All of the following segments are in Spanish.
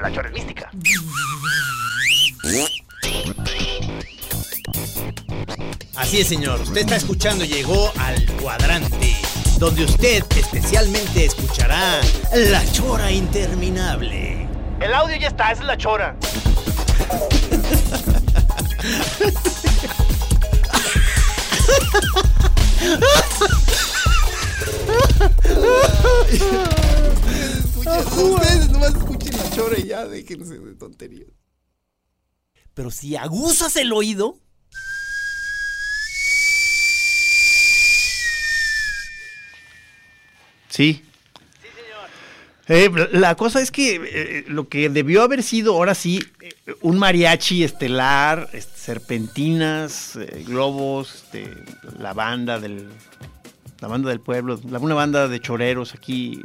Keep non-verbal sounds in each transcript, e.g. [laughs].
La, Chora es mística. Así es, señor. Usted está escuchando, llegó al cuadrante, donde usted especialmente escuchará la chora interminable. El audio ya está, esa es la Chora. Ustedes nomás escuchen la chora y ya déjense de tonterías. Pero si aguzas el oído, Sí. Eh, la cosa es que eh, lo que debió haber sido ahora sí eh, un mariachi estelar, este, serpentinas, eh, globos, este, la banda del la banda del pueblo, la- una banda de choreros aquí.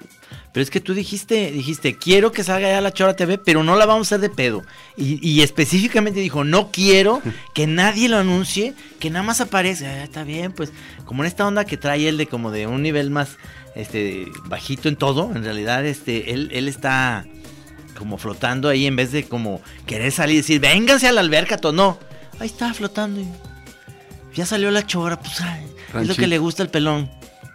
Pero es que tú dijiste, dijiste, quiero que salga ya la Chora TV, pero no la vamos a hacer de pedo. Y, y específicamente dijo, no quiero [laughs] que nadie lo anuncie, que nada más aparece. Ah, está bien, pues, como en esta onda que trae él de como de un nivel más este bajito en todo, en realidad, este, él, él está como flotando ahí en vez de como querer salir y decir, vénganse a la alberca, todo. No, ahí está flotando. y Ya salió la chora, pues ay, es lo que le gusta al pelón.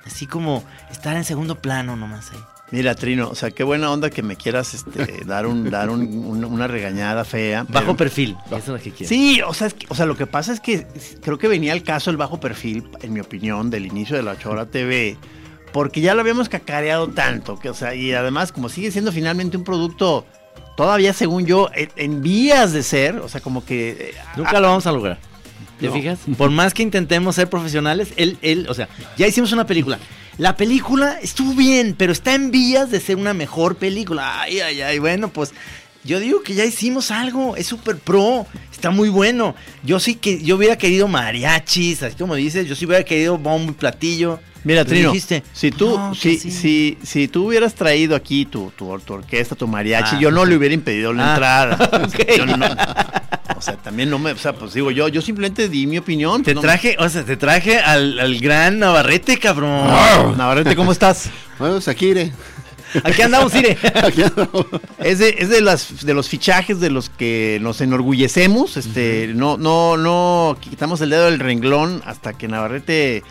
Así como estar en segundo plano nomás ahí. Mira, Trino, o sea, qué buena onda que me quieras este, [laughs] dar un dar un- un- una regañada fea. Bajo pero- perfil, eso es lo que quiero. Sí, o sea, es que- o sea, lo que pasa es que creo que venía el caso el bajo perfil, en mi opinión, del inicio de la Chora TV, porque ya lo habíamos cacareado tanto, que, o sea, y además como sigue siendo finalmente un producto todavía, según yo, en, en vías de ser, o sea, como que... eh, Nunca lo vamos a lograr. ¿Te No. fijas? [laughs] Por más que intentemos ser profesionales, él, él, o sea, ya hicimos una película. La película estuvo bien, pero está en vías de ser una mejor película. Ay, ay, ay, bueno, pues yo digo que ya hicimos algo, es súper pro, está muy bueno. Yo sí que, yo hubiera querido mariachis, así como dices, yo sí hubiera querido bombo y platillo. Mira, Trino, dijiste, si tú, no, si, sí. si, si tú hubieras traído aquí tu, tu, tu orquesta, tu mariachi, Ah. yo no le hubiera impedido la Ah, entrada. [laughs] Yo no- o sea, también no me, o sea, pues digo, yo, yo simplemente di mi opinión. Te No- traje, o sea, te traje al, al gran Navarrete, cabrón. Navarrete, ¿cómo estás? Bueno, pues aquí andamos, Ire. [laughs] Aquí andamos. Es de, es de las de los fichajes de los que nos enorgullecemos. Este, no, no, no quitamos el dedo del renglón hasta que Navarrete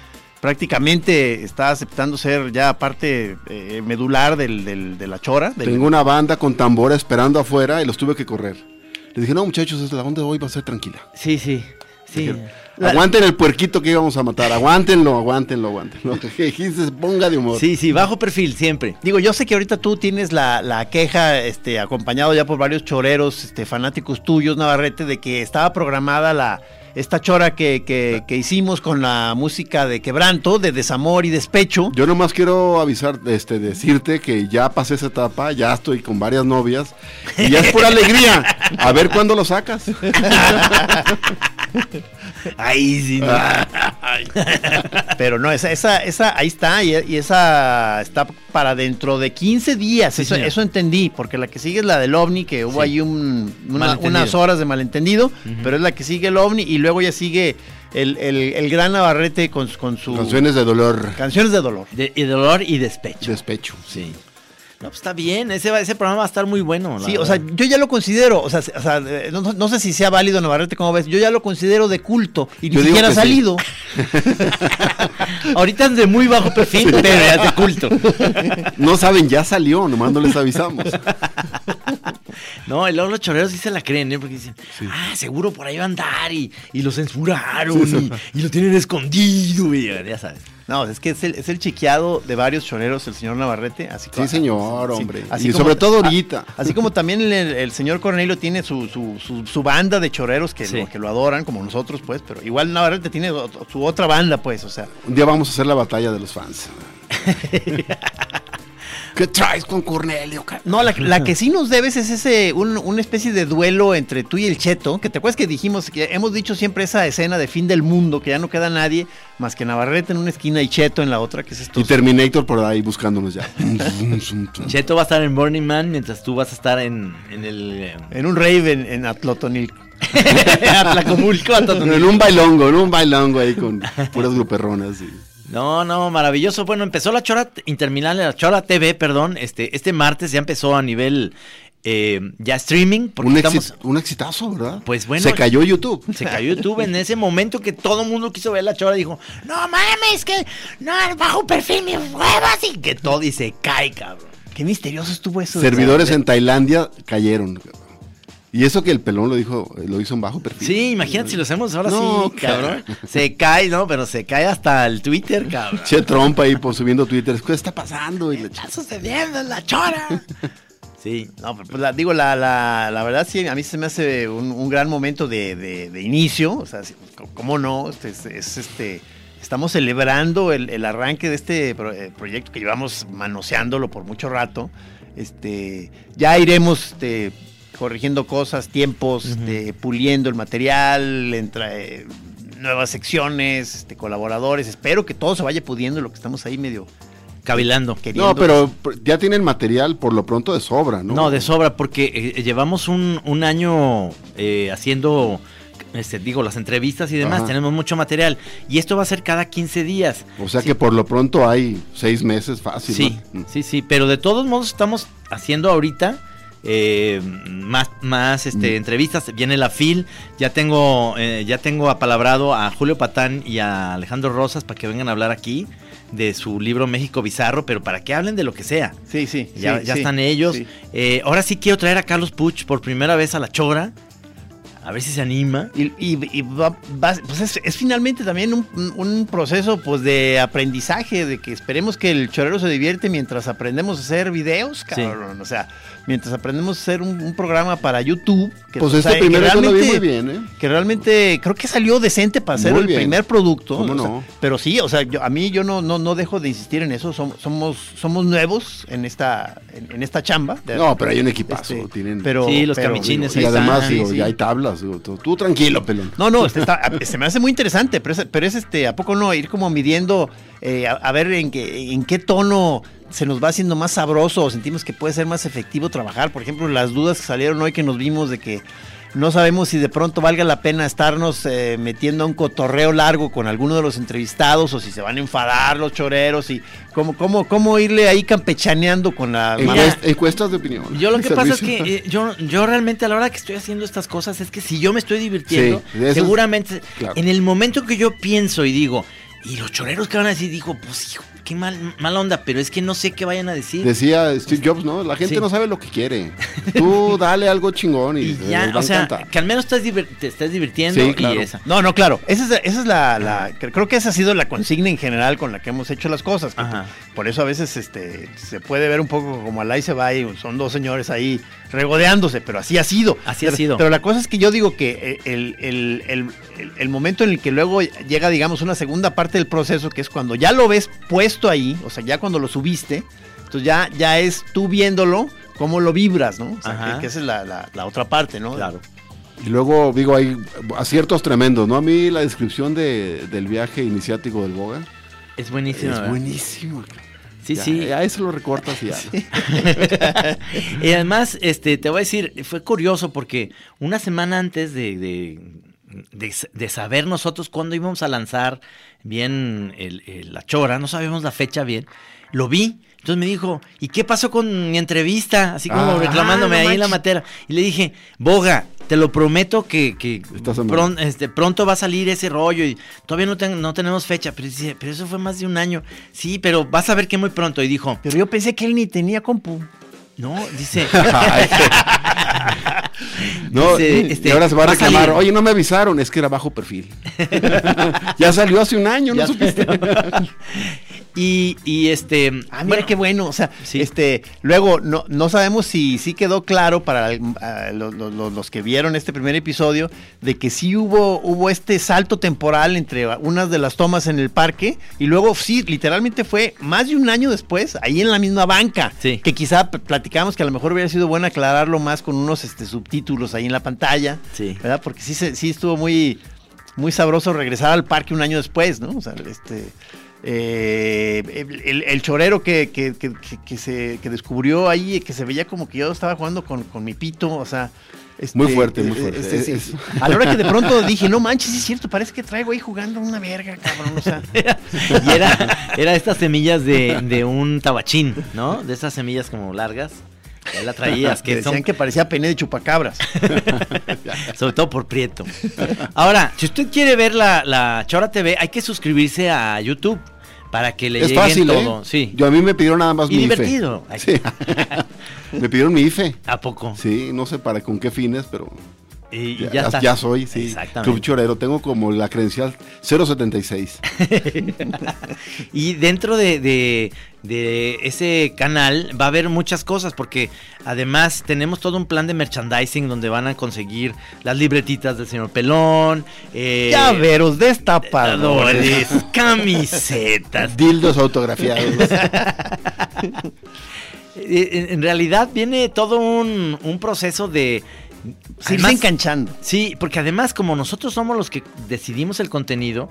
prácticamente está aceptando ser ya parte eh, medular del, del- de la chora. del- Tengo una banda con tambora esperando afuera y los tuve que correr. Les dije, no, muchachos, la onda de hoy va a ser tranquila. Sí, sí, sí. Aguanten el puerquito que íbamos a matar. Aguántenlo, aguántenlo, aguántenlo. [laughs] Que dijiste, ponga de humor. Sí, sí, bajo perfil siempre. Digo, yo sé que ahorita tú tienes la, la queja, este, acompañado ya por varios choreros, este, fanáticos tuyos, Navarrete, de que estaba programada la esta chora que, que- que hicimos con la música de quebranto, de desamor y despecho. Yo nomás quiero avisar, este, decirte que ya pasé esa etapa, ya estoy con varias novias y ya es pura [laughs] alegría. A ver cuándo lo sacas. [laughs] Ahí sí. no. Pero no, esa, esa, esa, ahí está, y, y esa está para dentro de 15 días. Sí, eso, eso entendí, porque la que sigue es la del OVNI, que hubo Sí. ahí un- una- unas horas de malentendido, pero es la que sigue el OVNI, y luego ya sigue el, el- el gran Navarrete con, con su... Canciones de dolor, Canciones de dolor. De, y dolor y despecho. despecho. Sí. No, pues está bien, ese, va- ese programa va a estar muy bueno. Sí, o sea, yo ya lo considero, o sea, o sea, no, no sé si sea válido Navarrete, ¿cómo ves? Yo ya lo considero de culto y ni Yo digo siquiera ha sí. salido. [laughs] Ahorita es de muy bajo perfil, pero ya es de culto. No saben, ya salió, nomás no les avisamos. [laughs] No, y luego los choreros sí se la creen, ¿eh? Porque dicen, ah, seguro por ahí va a andar y, y lo censuraron y, y lo tienen escondido, y ya sabes. No, es que es el, es el chiqueado de varios choreros, el señor Navarrete. Así Sí, señor, hombre. así y como- sobre todo a- ahorita. así como también el, el señor Cornelio tiene su, su, su, su banda de choreros que, Sí. lo, que lo adoran, como nosotros, pues, pero igual Navarrete tiene su otra banda, pues, o sea. Un día vamos a hacer la batalla de los fans. [laughs] ¿Qué traes con Cornelio? No, la, la que [laughs] sí nos debes es ese, un- una especie de duelo entre tú y el Cheto, que te acuerdas que dijimos, que hemos dicho siempre esa escena de fin del mundo, que ya no queda nadie más que Navarrete en una esquina y Cheto en la otra, que es esto. Y Terminator por ahí buscándonos ya. [laughs] Cheto va a estar en Burning Man mientras tú vas a estar en, en el... eh, En un rave en, en. [laughs] Atlacomulco, Atotonilco. en un bailongo, en un bailongo ahí con puras gruperronas. y- No, no, maravilloso. Bueno, empezó la Chora Interminable, la Chora TV, perdón. Este, este martes ya empezó a nivel eh, ya streaming. Porque Un, estamos, exit- un exitazo, ¿verdad? Pues bueno. Se cayó YouTube. [laughs] Se cayó YouTube en ese momento que todo el mundo quiso ver la Chora. Dijo, no mames, que no, bajo perfil mis huevas. Y que todo y se cae, cabrón. Qué misterioso estuvo eso. Servidores en Tailandia cayeron. Y eso que el pelón lo dijo, lo hizo en bajo perfil. Sí, imagínate si lo hacemos ahora No, sí, cabrón. Se cae, ¿no? Pero se cae hasta el Twitter, cabrón. Che Trump ahí por subiendo Twitter. ¿Qué está pasando? Y está sucediendo en la Chora? Sí. No, pues, la- digo, la, la, la verdad sí, a mí se me hace un, un gran momento de, de- de inicio. O sea, ¿cómo no? Este, es, es, este, estamos celebrando el, el arranque de este pro- eh, proyecto que llevamos manoseándolo por mucho rato. Este, ya iremos este, corrigiendo cosas, tiempos, este, puliendo el material, entre eh, nuevas secciones, este, colaboradores. Espero que todo se vaya pudiendo lo que estamos ahí medio Cavilando. queriendo. No, pero ya tienen material por lo pronto de sobra, ¿no? No, de sobra, porque eh, llevamos un, un año eh, haciendo, este, digo, las entrevistas y demás, Ajá. tenemos mucho material. Y esto va a ser cada 15 días. O sea que por lo pronto hay seis meses fácil. Sí, ¿no? sí, sí, pero de todos modos estamos haciendo ahorita eh, más, más este, Mm. entrevistas. Viene la FIL, ya tengo, eh, ya tengo apalabrado a Julio Patán y a Alejandro Rosas para que vengan a hablar aquí de su libro México Bizarro, pero para que hablen de lo que sea. Sí, sí. Ya, sí, ya sí, están ellos. sí. Eh, ahora sí quiero traer a Carlos Puch por primera vez a la Chora. A ver si se anima. Y, y- y va- va- pues es, es finalmente también un, un proceso pues de aprendizaje, de que esperemos que el chorero se divierte mientras aprendemos a hacer videos, cabrón. O sea, mientras aprendemos a hacer un, un programa para YouTube. Que, Pues o este sea, que yo lo vi realmente- muy bien, ¿eh? Que realmente creo que salió decente para ser el primer producto. ¿Cómo sea, no? pero sí, o sea, yo- a mí yo no, no, no dejo de insistir en eso. Somos, somos, somos nuevos en esta, en, en esta chamba. No, pero hay un equipazo. Este, tienen, pero, Sí, los pero- camichines y ahí además están, digo, sí, ya hay tablas. digo, tú, tú tranquilo, pelón. No, no, este está- [laughs] se me hace muy interesante, pero es, pero es este, ¿a poco no? Ir como midiendo, eh, a, a ver en qué, en qué tono se nos va haciendo más sabroso o sentimos que puede ser más efectivo trabajar. Por ejemplo, las dudas que salieron hoy que nos vimos de que no sabemos si de pronto valga la pena estarnos eh, metiendo a un cotorreo largo con alguno de los entrevistados o si se van a enfadar los choreros y cómo, cómo, cómo irle ahí campechaneando con la... Encuest- encuestas de opinión. Yo lo que pasa es que eh, yo, yo realmente a la hora que estoy haciendo estas cosas es que si yo me estoy divirtiendo, Sí, eso es- seguramente claro. en el momento que yo pienso y digo, y los choreros que van a decir, digo, pues hijo, qué mal, mala onda, pero es que no sé qué vayan a decir. Decía Steve Jobs, ¿no? La gente Sí. no sabe lo que quiere. [laughs] Tú dale algo chingón y, y les ya, va a o sea, que al menos estás te estás divirtiendo Sí, y claro. esa. No, no, claro. Esa es, esa es la, la- Creo que esa ha sido la consigna en general con la que hemos hecho las cosas. Ajá. Por eso a veces este, se puede ver un poco como al ahí se va y son dos señores ahí regodeándose, pero así ha sido. Así ha Pero- sido. Pero la cosa es que yo digo que eh, el, el- el- el- el momento en el que luego llega, digamos, una segunda parte del proceso, que es cuando ya lo ves puesto ahí, o sea, ya cuando lo subiste, entonces ya, ya es tú viéndolo, cómo lo vibras, ¿no? O sea, Ajá. que, que esa es la, la- la otra parte, ¿no? Claro. Y luego, digo, hay aciertos tremendos, ¿no? A mí la descripción de- del viaje iniciático del Boga Es buenísimo. es ¿verdad? buenísimo. Sí, Ya, sí. Ya eso lo recortas y ya. [laughs] y además, este, te voy a decir, fue curioso porque una semana antes de, de, de- de saber nosotros cuándo íbamos a lanzar bien el- el- la chora, no sabíamos la fecha bien, lo vi, Entonces me dijo, ¿y qué pasó con mi entrevista? Así como Ah, reclamándome no ahí en la matera. Y le dije, Boga, te lo prometo que, pron- este, pronto va a salir ese rollo y todavía no, ten- no tenemos fecha. Pero dice, pero eso fue más de un año. Sí, pero vas a ver que muy pronto. Y dijo, Pero yo pensé que él ni tenía compu. No, dice, [laughs] [laughs] no, Dice, y este, ahora se va a reclamar. Oye, no me avisaron, es que era bajo perfil. [laughs] ya salió hace un año, ¿no supiste? Y, y este... Ah, mira bueno, qué bueno. O sea, Sí. este, luego no, no sabemos si sí quedó claro para ah, lo- lo- lo- los que vieron este primer episodio de que sí hubo, hubo este salto temporal entre unas de las tomas en el parque y luego sí, literalmente fue más de un año después, ahí en la misma banca. Sí. Que quizá platicamos que a lo mejor hubiera sido bueno aclararlo más con unos este, subtítulos ahí en la pantalla. Sí. ¿Verdad? Porque sí, sí estuvo muy, muy sabroso regresar al parque un año después, ¿no? O sea, este. Eh, el, chorero que, que- que- que- que se que descubrió ahí, que se veía como que yo estaba jugando con, con mi pito, o sea. este, Muy fuerte, muy fuerte. este, sí. Es- A la hora que de pronto [laughs] dije, no manches, sí es cierto, parece que traigo ahí jugando una verga, cabrón. O sea, [laughs] y era, era estas semillas de, de un tabachín, ¿no? De esas semillas como largas. que Ahí la traías, que [laughs] son decían que parecía pene de chupacabras. Sobre todo por Prieto. Ahora, si usted quiere ver la, la Chora TV, hay que suscribirse a YouTube para que le es fácil, todo. ¿eh? Sí. Yo a mí me pidieron nada más y mi divertido. IFE. Sí. [laughs] [laughs] me pidieron mi IFE. ¿A poco? Sí, no sé para con qué fines, pero Y, y ya, ya, está. ya soy, sí. Exactamente. Club Chorero, tengo como la credencial 076. [laughs] Y dentro de, de- de ese canal va a haber muchas cosas porque además tenemos todo un plan de merchandising donde van a conseguir las libretitas del señor Pelón, eh, Llaveros destapadores. camisetas. [laughs] Dildos autografiados. [laughs] Eh, En, en realidad viene todo un, un proceso de... Se además- enganchando. Sí, porque además como nosotros somos los que decidimos el contenido,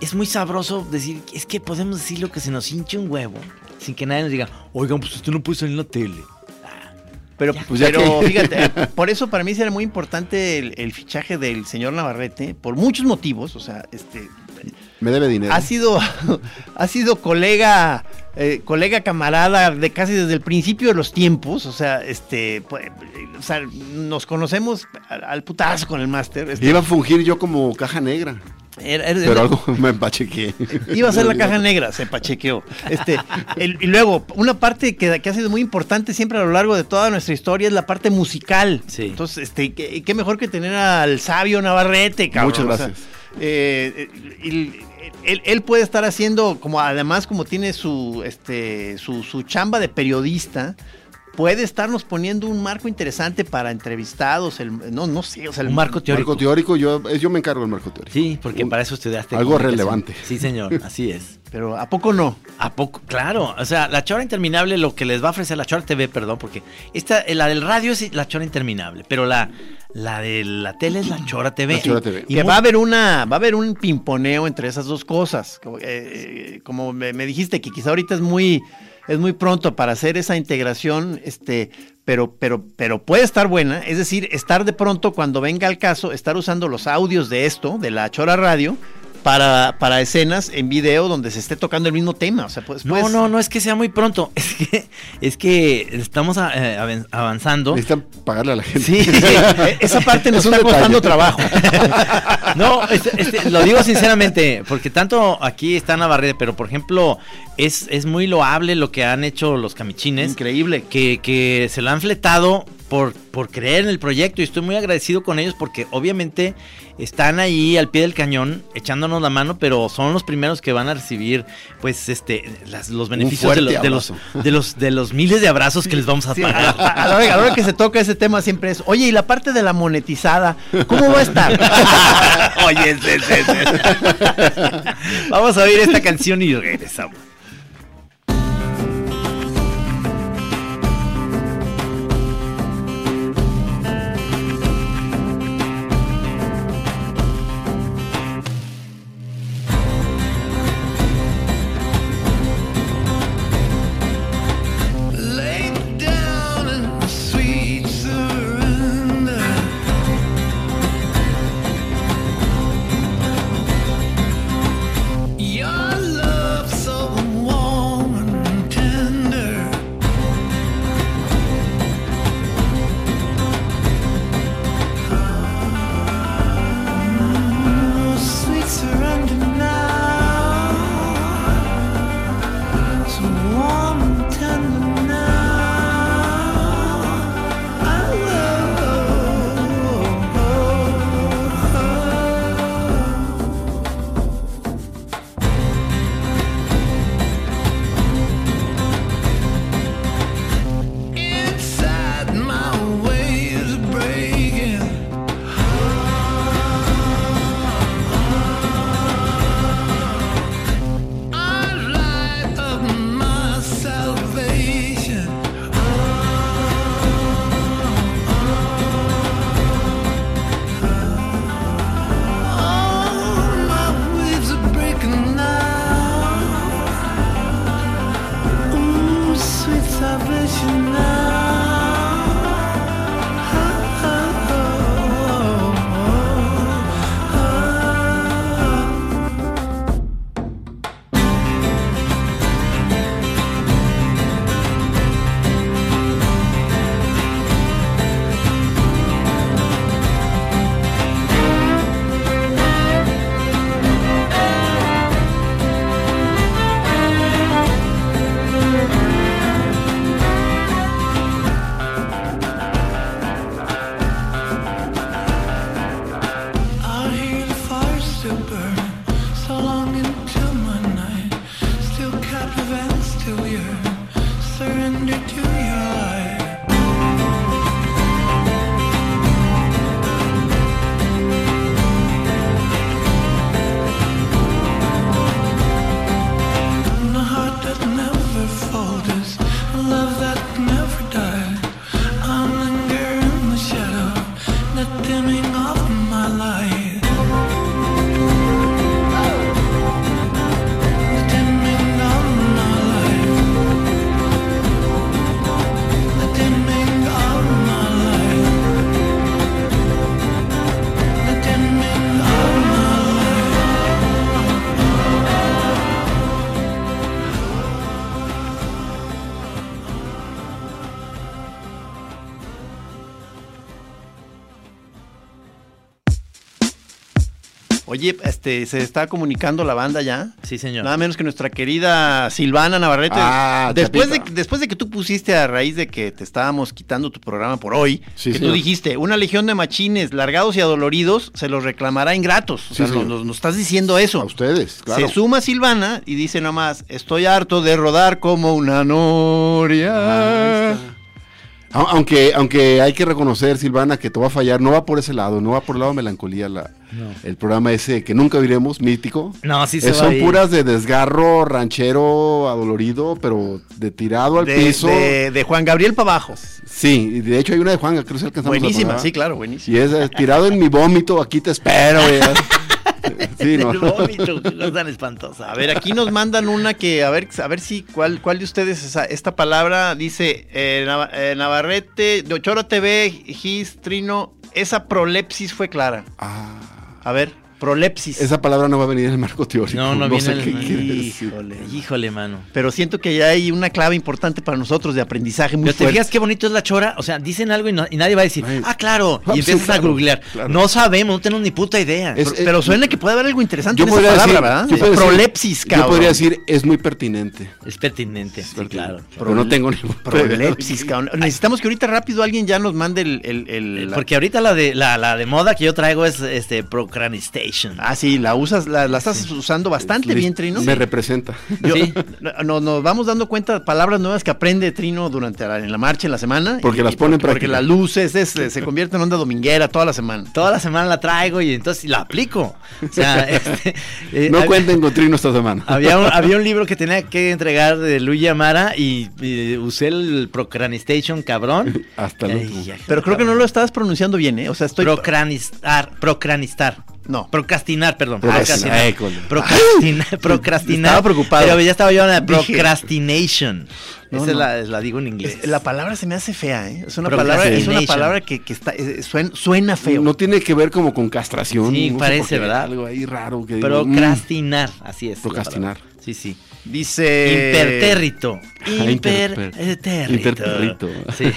es muy sabroso decir, es que podemos decir lo que se nos hinche un huevo, sin que nadie nos diga, oigan, pues usted no puede salir en la tele. Pero, Pues ya pero que- fíjate, por eso para mí será muy importante el, el fichaje del señor Navarrete, por muchos motivos. O sea, este Me debe dinero. ha sido, [laughs] ha sido colega, eh, colega camarada de casi desde el principio de los tiempos. O sea, este, pues, o sea, nos conocemos al, al putazo con el máster. este, Iba a fungir yo como caja negra. era- era- Pero algo [laughs] me empachequé. Iba a ser la [laughs] caja negra, se pachequeó. Este, el- y luego, una parte que, que ha sido muy importante siempre a lo largo de toda nuestra historia es la parte musical. Sí. Entonces, este, qué, qué mejor que tener al sabio Navarrete, cabrón. Muchas O sea, gracias. eh, el- él, él puede estar haciendo, como además como tiene su, este, su, su chamba de periodista, puede estarnos poniendo un marco interesante para entrevistados, el, no, no sé, o sea, el- Un marco teórico. Marco teórico, yo, yo me encargo del marco teórico. Sí, porque Un- para eso estudiaste. algo relevante. Sí, señor, así es. Pero ¿a poco no? ¿A poco? Claro, o sea, la chora interminable, lo que les va a ofrecer la chora TV, perdón, porque esta, la del radio es la chora interminable, pero la, la de la tele es la chora TV. La Chora TV. Y que va a haber una va a haber un pimponeo entre esas dos cosas como, eh, eh, como me, me dijiste que quizá ahorita es muy es muy pronto para hacer esa integración este pero pero pero puede estar buena es decir estar de pronto cuando venga el caso estar usando los audios de esto de la chora radio para, para escenas en video donde se esté tocando el mismo tema o sea pues, No, pues- no, no es que sea muy pronto, [laughs] es que, es que estamos a- eh, avanzando. Necesitan pagarle a la gente. Sí, [laughs] eh, esa parte nos Es está costando trabajo [laughs] No, este- este, lo digo sinceramente, porque tanto aquí está Navarrete, pero por ejemplo, es, es muy loable lo que han hecho los camichines. increíble que, que se lo han fletado por, por creer en el proyecto y estoy muy agradecido con ellos porque obviamente están ahí al pie del cañón echándonos la mano, pero son los primeros que van a recibir pues este las- los beneficios de, fuerte lo- de los, de los de los miles de abrazos que les vamos a Sí, a, pagar. a- a la hora, a la hora que se toca ese tema siempre es, oye, ¿y la parte de la monetizada? ¿Cómo va a estar? [laughs] Oye. [laughs] Vamos a oír esta canción y regresamos. Este, se está comunicando la banda ya. Sí, señor. Nada menos que nuestra querida Silvana Navarrete. Ah, después, de, después de que tú pusiste a raíz de que te estábamos quitando tu programa por hoy, Sí, que tú dijiste, una legión de machines largados y adoloridos se los reclamará ingratos. O Sí, sea, nos, nos estás diciendo eso. A ustedes, claro. Se suma Silvana y dice nomás, estoy harto de rodar como una noria. A- Aunque, aunque hay que reconocer, Silvana, que te va a fallar, no va por ese lado, no va por el lado de melancolía la, el programa ese que nunca oiremos, mítico. No, sí se Eh, va son puras de desgarro, ranchero, adolorido, pero de tirado al de, piso. de- de Juan Gabriel para abajo. Sí, de hecho hay una de Juan, creo que alcanzamos Buenísima, sí, claro, buenísima. Y es eh, tirado en mi vómito, aquí te espero. [laughs] [laughs] sí, no. El vómito, [laughs] tan espantosa. A ver, aquí nos mandan una que, a ver, a ver si, ¿cuál, cuál de ustedes esa- esta palabra dice eh, eh, Navarrete, de Ochoro TV, Gis, Trino, esa prolepsis fue clara. Ah, A ver, prolepsis. esa palabra no va a venir en el marco teórico. No, no, viene sé el- qué quiere decir. Híjole, mano. Pero siento que ya hay una clave importante para nosotros de aprendizaje muy Pero te fijas qué bonito es la chora. O sea, dicen algo y, no- y nadie va a decir, Ay. ah, claro. Ah, Y sí, empiezas a googlear. claro. No sabemos, no tenemos ni puta idea. Es- Pero, pero suena que puede haber algo interesante Yo en esa podría palabra, decir, ¿verdad? yo prolepsis, cabrón. Yo podría decir, es muy pertinente. Es pertinente, sí, claro. Pero no tengo ni Prolepsis, cabrón. Necesitamos que ahorita rápido alguien ya nos mande el... el- el- la- Porque ahorita la de la, la de moda que yo traigo es este Ah, sí, la usas, la, la estás usando bastante bien, Trino. Me representa. Yo- Sí. no- nos vamos dando cuenta de palabras nuevas que aprende Trino durante la, en la marcha, en la semana. Porque Y- las y pone en porque, práctica. las luces es- se convierte en onda dominguera toda la semana. Toda la semana la traigo y entonces la aplico. O sea, [laughs] este, eh, No hab- cuenten con Trino esta semana. Había un, había un libro que tenía que entregar de Luigi Amara y, y usé el procrastination cabrón. Hasta el Ay, Pero creo que no lo estabas pronunciando bien, ¿eh? O sea, estoy... Procranistar, procranistar. No. Procrastinar, perdón. Procrastinar. Ay, cole. Procrastinar. [laughs] procrastinar. Estaba preocupado. Pero ya estaba yo en la procrastination. No, Esa no. La, la digo en inglés. Es- la palabra se me hace fea, ¿eh? Es una palabra, es una palabra que, que está, eh, suena, suena feo. No tiene que ver como con castración. Sí, no parece, qué, ¿verdad? Algo ahí raro. Que digo, mm, Procrastinar, así es. Procrastinar. Sí, sí. Dice... Impertérrito. imper- Impertérrito. impertérrito. Sí.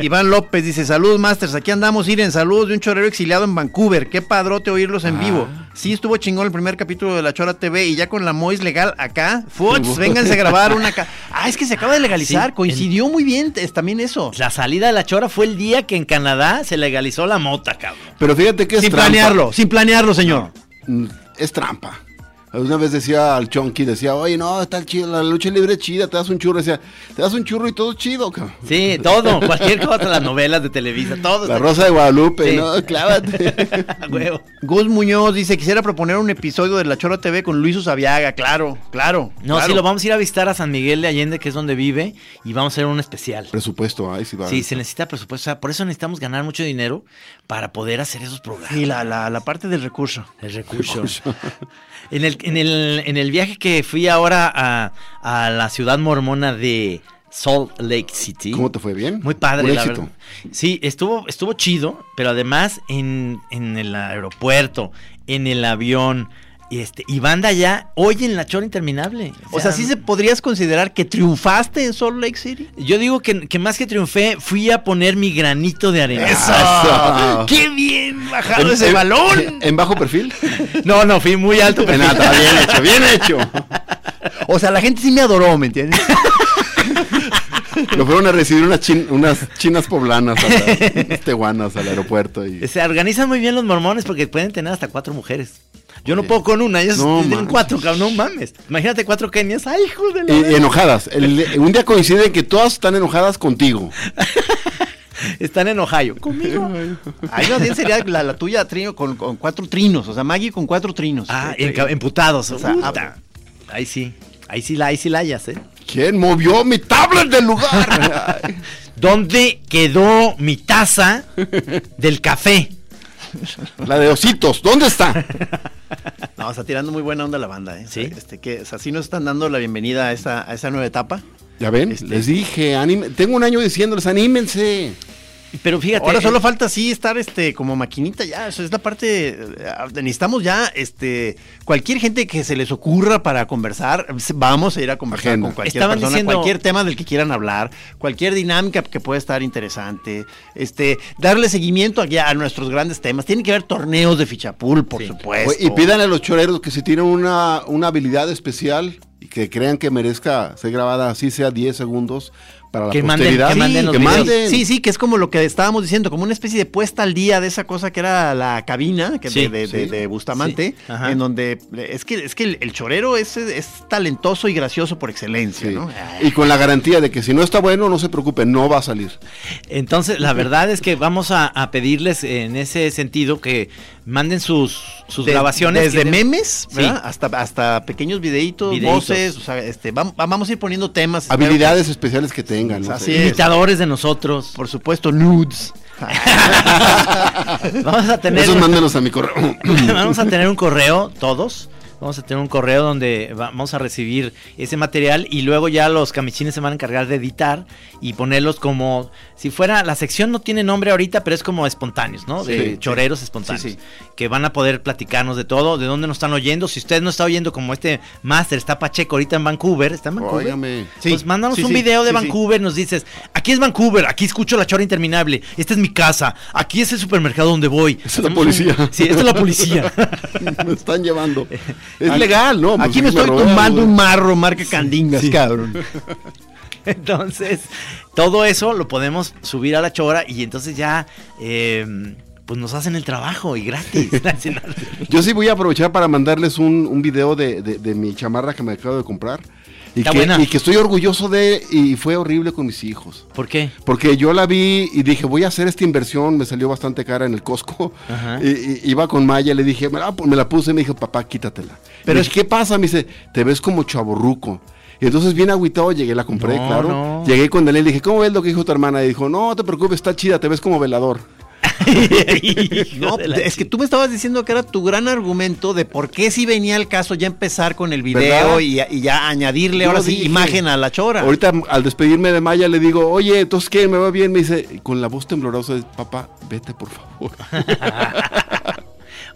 Iván López dice, saludos Masters, aquí andamos, Iren, saludos de un chorero exiliado en Vancouver, qué padrote oírlos en Ah. vivo. Sí, estuvo chingón el primer capítulo de La Chora TV y ya con la Mois legal acá, Futs, vénganse a grabar una... ca- Ah, es que se acaba de legalizar, Sí, coincidió muy bien es también eso. La salida de la chora fue el día que en Canadá se legalizó la mota, cabrón. Pero fíjate que es Sin trampa. planearlo, sin planearlo, señor. Es trampa. Una vez decía al Chonky, decía, oye, no, está chido, la lucha libre es chida, te das un churro. Decía, te das un churro y todo chido, cabrón. Sí, todo, cualquier cosa, las novelas de Televisa, todo. La Rosa de Guadalupe, Sí. no, [laughs] clávate. Huevo. Gus Muñoz dice, quisiera proponer un episodio de La Chora TV con Luis Usabiaga, claro, claro. No, claro. sí, lo vamos a ir a visitar a San Miguel de Allende, que es donde vive, y vamos a hacer un especial. Presupuesto, ay, sí va. Sí, se necesita presupuesto. O sea, por eso necesitamos ganar mucho dinero para poder hacer esos programas. Sí, la, la, la parte del recurso. El recurso. En, el, en, el, en el viaje que fui ahora a, a la ciudad mormona de Salt Lake City. ¿Cómo te fue bien? Muy padre, Un la éxito. verdad. Sí, estuvo, estuvo chido, pero además en, en el aeropuerto, en el avión, y este, y banda allá, oyen la chora interminable. O sea, sí se podrías considerar que triunfaste en Salt Lake City. Yo digo que, que más que triunfé, fui a poner mi granito de arena. Eso. ¡Qué bien bajado En- ese en- balón! ¿En bajo perfil? No, no, fui muy alto. En alta, bien hecho, bien hecho. O sea, la gente sí me adoró, ¿me entiendes? Lo fueron a recibir unas, chin- unas chinas poblanas, a la- unas tehuanas al aeropuerto. Y... Se organizan muy bien los mormones porque pueden tener hasta cuatro mujeres. Yo no puedo con una, ellos No tienen cuatro, cabrón, no mames. Imagínate cuatro kenias, ay, hijo de la verga. enojadas. El- un día coincide que todas están enojadas contigo. [laughs] Están en Ohio. Conmigo. Ahí más bien sería la, la tuya, Trino, con, con cuatro trinos. O sea, Maggie con cuatro trinos. Ah, Eh, emputados. o sea, puta. Ahí sí. Ahí sí la, ahí sí la hayas, ¿eh? ¿Quién movió mi tablet del lugar? [laughs] ¿Dónde quedó mi taza del café? la de ositos, ¿dónde está? [laughs] [laughs] No, está tirando muy buena onda la banda, ¿eh? Sí. Este, que, o sea, sí nos están dando la bienvenida a esa, a esa nueva etapa. Ya ven, Este- les dije, anime- tengo un año diciéndoles, anímense. Pero fíjate. Ahora eh, solo falta sí estar este como maquinita ya, eso es la parte eh, necesitamos ya este cualquier gente que se les ocurra para conversar, vamos a ir a conversar Agenda. con cualquier Estaban persona, diciendo- cualquier tema del que quieran hablar, cualquier dinámica que pueda estar interesante, este darle seguimiento aquí a nuestros grandes temas. Tienen que haber torneos de fichapul, por supuesto. Y pidan a los choreros que si tienen una, una habilidad especial y que crean que merezca ser grabada así sea 10 segundos para la Que manden- posteridad. que manden los que manden. Sí, sí, que es como lo que estábamos diciendo, como una especie de puesta al día de esa cosa que era la cabina que Sí, de, de- de- sí. de Bustamante, Sí, en donde es que es que el, el chorero es, es talentoso y gracioso por excelencia, Sí. ¿no? Y con la garantía de que si no está bueno, no se preocupe, no va a salir. Entonces, la verdad es que vamos a, a pedirles en ese sentido que manden sus, grabaciones. Desde memes, Sí. ¿verdad? Hasta, hasta pequeños videitos, Videitos. voces, o sea, este, vam- vamos, a ir poniendo temas. Habilidades especiales que tengan. No Así sé. es. Imitadores de nosotros. por supuesto, nudes. [laughs] Vamos a tener. Esos mándenos a mi correo. [laughs] vamos a tener un correo, todos. Vamos a tener un correo donde vamos a recibir ese material y luego ya los camichines se van a encargar de editar y ponerlos como si fuera, la sección no tiene nombre ahorita, pero es como espontáneos, ¿no? Sí, de sí. choreros espontáneos. Sí. Que van a poder platicarnos de todo, de dónde nos están oyendo. Si usted no está oyendo como este máster, está Pacheco ahorita en Vancouver, ¿está en Vancouver? Óigame. Sí, pues mándanos un video de. Vancouver, nos dices, aquí es Vancouver, aquí escucho la chora interminable, esta es mi casa, aquí es el supermercado donde voy. Esa es la policía. Sí, esta es la policía. [laughs] me están llevando. [laughs] Es legal, ¿no? Aquí Pues, me estoy tumbando un marro marca Candingas, cabrón. [laughs] Entonces, todo eso lo podemos subir a la chora y entonces ya, eh, pues nos hacen el trabajo y gratis. [laughs] Yo sí voy a aprovechar para mandarles un, un video de, de- de mi chamarra que me acabo de comprar. Y que, buena. y que estoy orgulloso de, y fue horrible con mis hijos. ¿Por qué? Porque yo la vi y dije, voy a hacer esta inversión, me salió bastante cara en el Costco. Ajá. Y, y- iba con Maya, le dije, me la, me la puse y me dijo, papá, quítatela. Pero es ¿qué pasa? Me dice, te ves como chaborruco. Y entonces bien agüitado llegué, la compré, No, claro. no. Llegué con él y le dije, ¿cómo ves lo que dijo tu hermana? Y dijo, no te preocupes, está chida, te ves como velador. [laughs] No, es que tú me estabas diciendo que era tu gran argumento de por qué si venía el caso ya empezar con el video y, y ya añadirle Yo ahora sí dije. imagen a la chora. Ahorita al despedirme de Maya le digo, oye, entonces qué, me va bien. Me dice, con la voz temblorosa, papá, vete por favor. [laughs]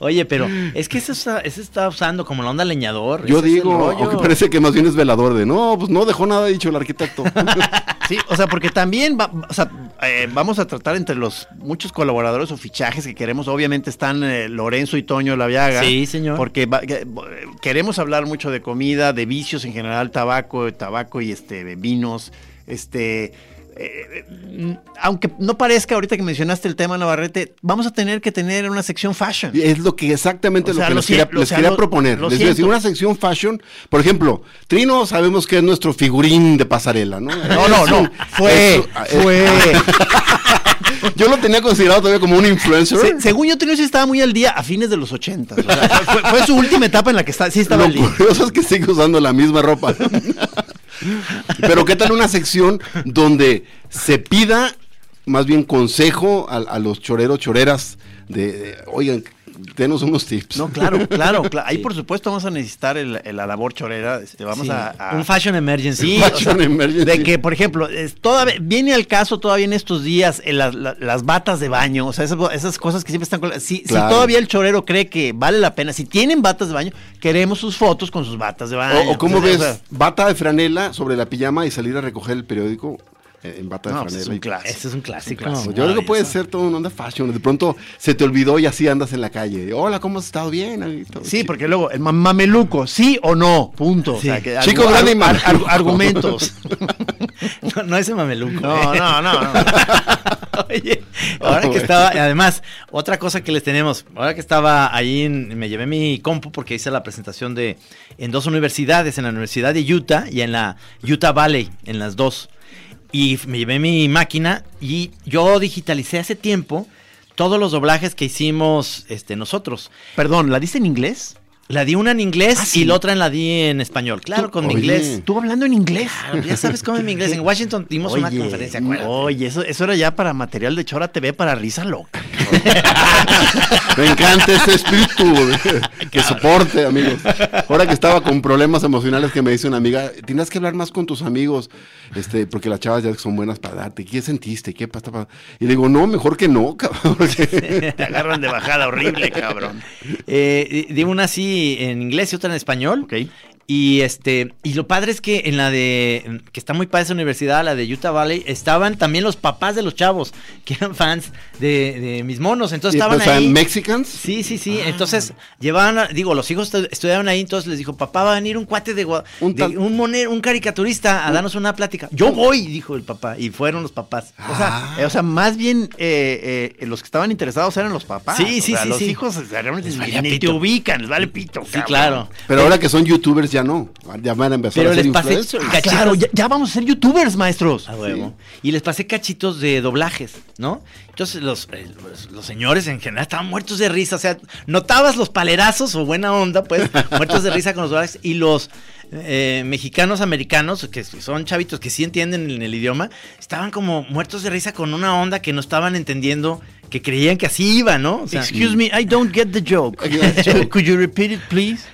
Oye, pero es que eso está, eso está usando como la onda leñador. Yo digo, aunque parece que más bien es velador de, no, pues no dejó nada dicho el arquitecto. [laughs] Sí, o sea, porque también va- o sea, eh, vamos a tratar entre los muchos colaboradores o fichajes que queremos. Obviamente están eh, Lorenzo y Toño Laviaga. Sí, señor. Porque va- que- eh, queremos hablar mucho de comida, de vicios en general, tabaco, tabaco y este vinos. Este. Eh, eh, aunque no parezca ahorita que mencionaste el tema Navarrete, vamos a tener que tener una sección fashion. Es lo que exactamente O lo que lo les quería, siento, o les sea, quería lo- proponer. lo Les voy a decir, una sección fashion. Por ejemplo, Trino sabemos que es nuestro figurín de pasarela, ¿no? No, no, no. Fue, fue. [laughs] Yo lo tenía considerado todavía como un influencer. Se- según yo, Trino sí estaba muy al día a fines de los 80. fue, fue su última etapa en la que está, sí estaba Lo al día. curioso es que sigue usando la misma ropa. [laughs] Pero ¿qué tal una sección donde se pida más bien consejo a, los choreros, choreras de, de, oigan, denos unos tips? No, claro, claro, claro. Ahí por supuesto vamos a necesitar el, el- la labor chorera. este, vamos Sí, a, a- Un fashion emergency. [laughs] Sí, o Fashion [laughs] sea, emergency. de que, por ejemplo, es, todavía, viene al caso todavía en estos días eh, las, la- las batas de baño, o sea, esas, esas cosas que siempre están con la- si, si Claro. todavía el chorero cree que vale la pena, si tienen batas de baño, queremos sus fotos con sus batas de baño. O, o cómo O sea, ves o sea, bata de franela sobre la pijama y salir a recoger el periódico en bata de No, pues, es un clásico. Ese es un clásico. Yo creo que puede ser todo un onda fashion. De pronto se te olvidó y así andas en la calle. Hola, ¿cómo has estado? Bien. Sí, porque luego el ma- mameluco, sí o no, punto. O sea, que Chico argu- grande y ar- mameluco. ar- argumentos. [laughs] No, no ese mameluco. No, ¿eh? no, no, no. [laughs] Oye, ahora que estaba, además, otra cosa que les tenemos, ahora que estaba ahí, en- me llevé mi compu porque hice la presentación de en dos universidades, en la Universidad de Utah y en la Utah Valley, en las dos. Y me llevé mi máquina y yo digitalicé hace tiempo todos los doblajes que hicimos este, nosotros. Perdón, ¿la diste en inglés? La di una en inglés Ah, sí. y la otra en la di en español. Claro, con mi inglés. Tú hablando en inglés. Claro, ya sabes cómo es mi inglés. En Washington dimos una conferencia. acuérdate. Oye, eso, eso era ya para material de Chora TV para risa loca. [laughs] Me encanta ese espíritu que soporte, amigos. Ahora que estaba con problemas emocionales que me dice una amiga, tienes que hablar más con tus amigos, este, porque las chavas ya son buenas para darte. ¿Qué sentiste? ¿Qué pasa? Y le digo, no, mejor que no, cabrón. [laughs] Te agarran de bajada horrible, cabrón. Eh, di una así en inglés y otra en español. Ok. Y este, y lo padre es que en la de, que está muy padre esa universidad, la de Utah Valley, estaban también los papás de los chavos, que eran fans de, de mis monos. Entonces estaban pues, ahí. Mexicans. Sí, sí, sí. Entonces llevaban, a- digo, los hijos estu- estudiaban ahí, entonces les dijo, papá, va a venir un cuate de, Un de- un, monero, un caricaturista a darnos una plática. Yo voy, dijo el papá, y fueron los papás. O sea, eh, o sea, más bien eh, eh, los que estaban interesados eran los papás. Sí, sí, O sea, sí, Los sí. hijos realmente Les valía te ubican, les vale pito. Sí, cabrón. claro. Pero ahora que son youtubers ya no. Ya van a empezar Pero a ser les pasé influencers. Ah, cachitos. claro, ya, ya vamos a ser youtubers, maestros. A huevo. Y les pasé cachitos de doblajes, ¿no? Entonces los, eh, los, los señores en general estaban muertos de risa. O sea, notabas los palerazos o buena onda, pues, [laughs] muertos de risa con los doblajes. Y los eh, mexicanos americanos, que son chavitos que sí entienden el, el idioma, estaban como muertos de risa con una onda que no estaban entendiendo, que creían que así iba, ¿no? O sea, Excuse me, I don't get the joke. [laughs] Could you repeat it, please?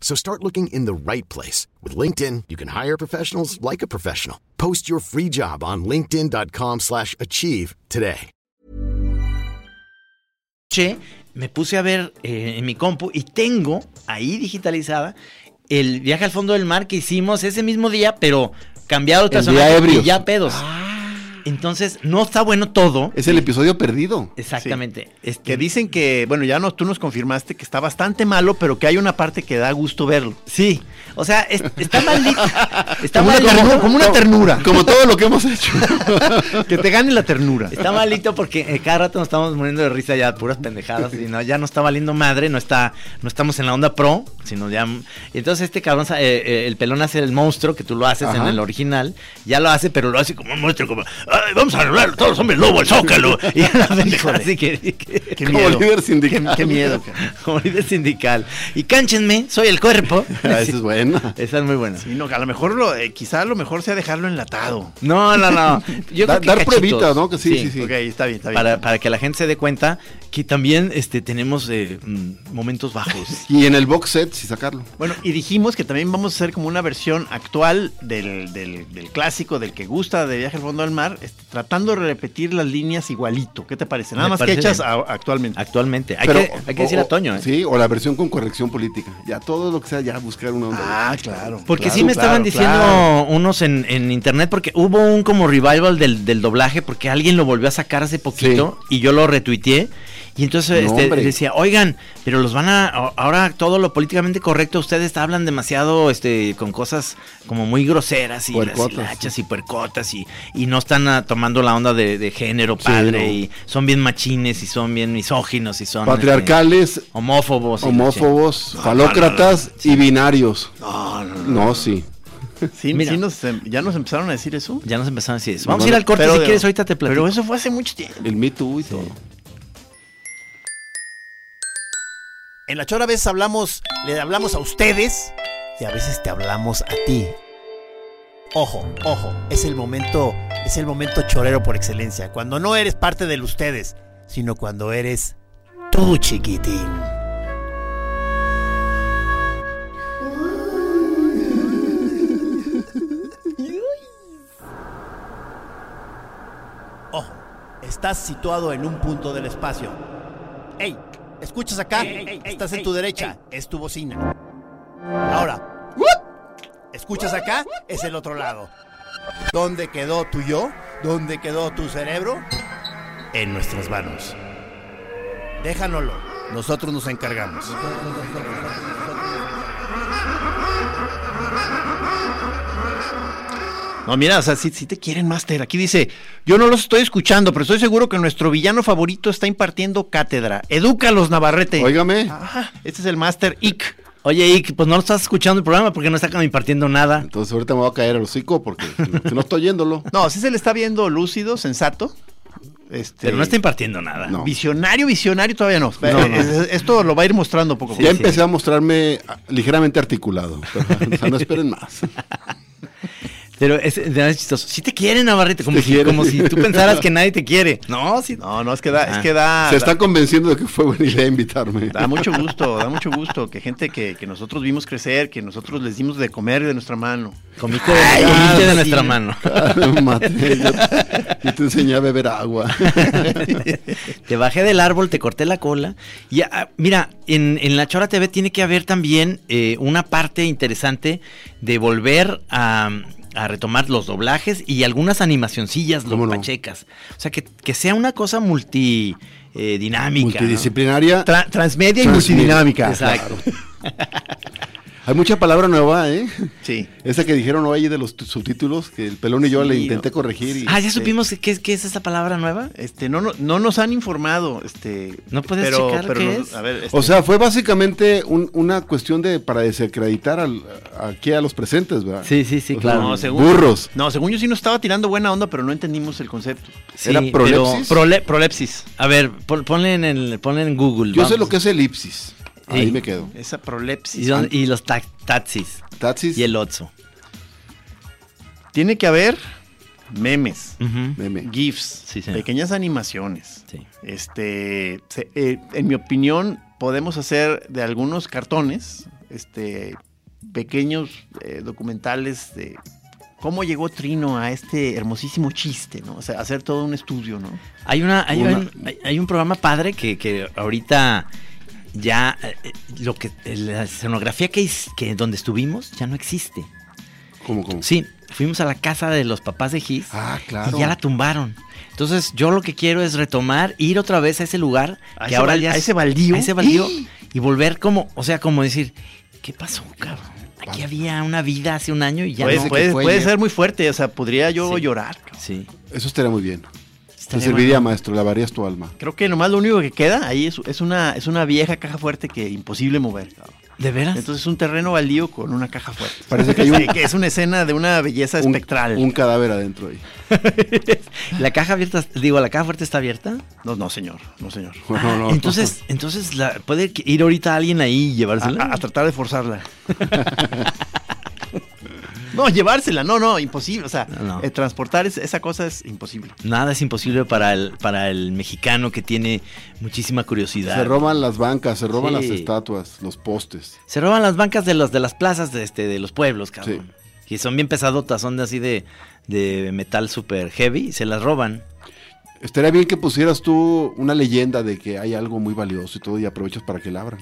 So start looking in the right place. With LinkedIn, you can hire professionals like a professional. Post your free job on linkedin.com/achieve slash achieve today. noche me puse a ver eh, en mi compu y tengo ahí digitalizada el viaje al fondo del mar que hicimos ese mismo día, pero cambiado el personaje y ya pedos. Entonces, no está bueno todo. Es el episodio perdido. Exactamente. Este, Que dicen que, bueno, ya no, tú nos confirmaste que está bastante malo, pero que hay una parte que da gusto verlo. Sí. O sea, es- está maldito. [laughs] Está Como una, maldito. ternura, como una ternura. Como todo lo que hemos hecho. [laughs] que te gane la ternura. Está malito porque eh, cada rato nos estamos muriendo de risa ya, puras pendejadas. Y no, ya no está valiendo madre, no está, no estamos en la onda pro, sino ya. y entonces este cabrón, eh, eh, el pelón hace el monstruo que tú lo haces en el original, ya lo hace, pero lo hace como un monstruo, como "Ay, vamos a hablar todos los hombres lobo, el zócalo. [laughs] Y la pendejada así que, que- Qué Como miedo. líder sindical. Qué, qué miedo. cara. [laughs] como líder sindical. Y cánchenme, soy el cuerpo. [laughs] Ah, Esa es buena. Esa es muy buena. Sí, no, a lo mejor lo, eh, quizá lo mejor sea dejarlo enlatado. No, no, no. Yo Da- creo que dar cachitos. pruebita, ¿no? Que sí, sí, sí. Ok, está bien, está bien. Para, para que la gente se dé cuenta que también este, tenemos eh, mm, momentos bajos. Y en el box set, si sacarlo. Bueno, y dijimos que también vamos a hacer como una versión actual del, del- del clásico, del que gusta de Viaje al Fondo del Mar, este, tratando de repetir las líneas igualito. ¿Qué te parece? Nada Me más que parece hechas a- actualmente. Actualmente. Hay, Pero- que, hay que decir a Toño, ¿eh? Sí, o la versión con corrección política. Ya todo lo que sea, ya buscar una onda. Ah, claro. Porque claro, sí me claro, estaban diciendo claro. unos en, en internet, porque hubo un como revival del, del doblaje, porque alguien lo volvió a sacar hace poquito y yo lo retuiteé. Y entonces No, este, decía, oigan, pero los van a. Ahora todo lo políticamente correcto, ustedes hablan demasiado este con cosas como muy groseras y hilachas y puercotas y, y no están ah, tomando la onda de, de género padre no. y son bien machines y son bien misóginos y son. Patriarcales, este, homófobos. homófobos, falócratas y binarios. No, sí. Sí, Mira. sí nos em- ya nos empezaron a decir eso. Ya nos empezaron a decir eso. Vamos No, a ir al corte Pero si quieres, ahorita te platico. Pero eso fue hace mucho tiempo. El Me Too y todo. En la chora a veces hablamos, le hablamos a ustedes y a veces te hablamos a ti. Ojo, ojo, es el momento, es el momento chorero por excelencia, cuando no eres parte del ustedes, sino cuando eres tú chiquitín. Ojo, estás situado en un punto del espacio. ¡Ey! ¿Escuchas acá? Estás en tu derecha, es tu bocina. Ahora, ¿escuchas acá? Es el otro lado. ¿Dónde quedó tu yo? ¿Dónde quedó tu cerebro? En nuestras manos. Déjanoslo, nosotros nos encargamos. No, mira, o sea, sí te quieren, Master. Aquí dice, yo no los estoy escuchando, pero estoy seguro que nuestro villano favorito está impartiendo cátedra. Edúcalos, Navarrete. Óigame. Ajá, este es el Master Ick. Oye, Ike, pues no lo estás escuchando el programa porque no está impartiendo nada. Entonces ahorita me voy a caer al hocico porque si no estoy yéndolo. [laughs] No, sí se le está viendo lúcido, sensato. Este, Pero no está impartiendo nada. No. Visionario, visionario todavía no. No, no. Es- es- Esto lo va a ir mostrando poco a poco. ya empecé a mostrarme ah, ligeramente articulado. Pero, o sea, no esperen más. [laughs] Pero es, es chistoso. Sí te quieren, Navarrete, como, Te si, como si tú pensaras que nadie te quiere. [laughs] No, sí. No, no, es que da, es Ah. que da, Se está da, convenciendo de que fue buena idea invitarme. da mucho gusto, da mucho gusto que gente que, que nosotros vimos crecer, que nosotros les dimos de comer de nuestra mano. Comiste de, comiste de sí. nuestra mano. Mate, [laughs] yo, yo te enseñé a beber agua. [laughs] te bajé del árbol, te corté la cola. Y ah, mira, en, en la Chora TV tiene que haber también eh, una parte interesante de volver a, a retomar los doblajes y algunas animacioncillas ¿Cómo no? pachecas. O sea, que, que sea una cosa multi eh, dinámica. ¿no? Multidisciplinaria. Tra- transmedia y multidinámica. Exacto. [laughs] Hay mucha palabra nueva, ¿eh? Sí. Esa que dijeron hoy de los subtítulos, que el pelón y yo Sí, le no. intenté corregir. Y, Ah, ya supimos qué, es- qué es esa palabra nueva. Este, no, no, no nos han informado, este. ¿No puedes pero, checar pero qué nos- es? A ver, este, O sea, fue básicamente un- una cuestión de para desacreditar al- aquí a los presentes, ¿verdad? Sí, sí, sí, O sea, claro. no, según, burros. No, según yo sí nos estaba tirando buena onda, pero no entendimos el concepto. Sí, ¿Era pero- prolepsis? Prole- prolepsis. A ver, pon- ponle en, el, ponle en Google. Yo sé lo que es elipsis. Ahí me quedo. Esa prolepsis. Y, son- y los ta- taxis. Tatsis. Y el Otso. Tiene que haber memes, Meme. GIFs, Sí, pequeñas animaciones. Sí. Este, se- eh, en mi opinión, podemos hacer de algunos cartones, este, pequeños eh, documentales de cómo llegó Trino a este hermosísimo chiste, ¿no? O sea, hacer todo un estudio, ¿no? Hay una, hay, Una- un, hay- hay un programa padre que, que ahorita ya eh, lo que la escenografía que, es- que donde estuvimos ya no existe. ¿Cómo, cómo? Sí, fuimos a la casa de los papás de Gis Ah, claro. y ya la tumbaron. Entonces, yo lo que quiero es retomar, ir otra vez a ese lugar A que ese ahora ya a es- ese baldío. a ese baldío y volver como, o sea, como decir, ¿qué pasó, cabrón? Aquí había una vida hace un año y ya puede no. puede- puede ser muy fuerte, o sea, podría yo Sí. llorar. Sí. Eso estaría muy bien. Te serviría, maestro, lavarías tu alma. Creo que nomás lo único que queda ahí es, es una, es una vieja caja fuerte que imposible mover. cabrón. ¿De veras? Entonces es un terreno baldío con una caja fuerte. Parece que hay [laughs] un- Sí, que es una escena de una belleza Un- espectral. Un, cadáver adentro ahí. [laughs] la caja abierta, digo, la caja fuerte está abierta. No, no, señor, no, señor. [laughs] No, no. Entonces, entonces la, puede ir ahorita alguien ahí y A, llevársela. a- a tratar de forzarla. No, llevársela, no, no, imposible. O sea, No, no. eh, transportar es- esa cosa es imposible. Nada es imposible para el, para el mexicano que tiene muchísima curiosidad. Se roban las bancas, se roban Sí. las estatuas, los postes. Se roban las bancas de los de las plazas de este de los pueblos, cabrón. Y son bien pesadotas, son de así de, de metal super heavy, y se las roban. Estaría bien que pusieras tú una leyenda de que hay algo muy valioso y todo y aprovechas para que la abran.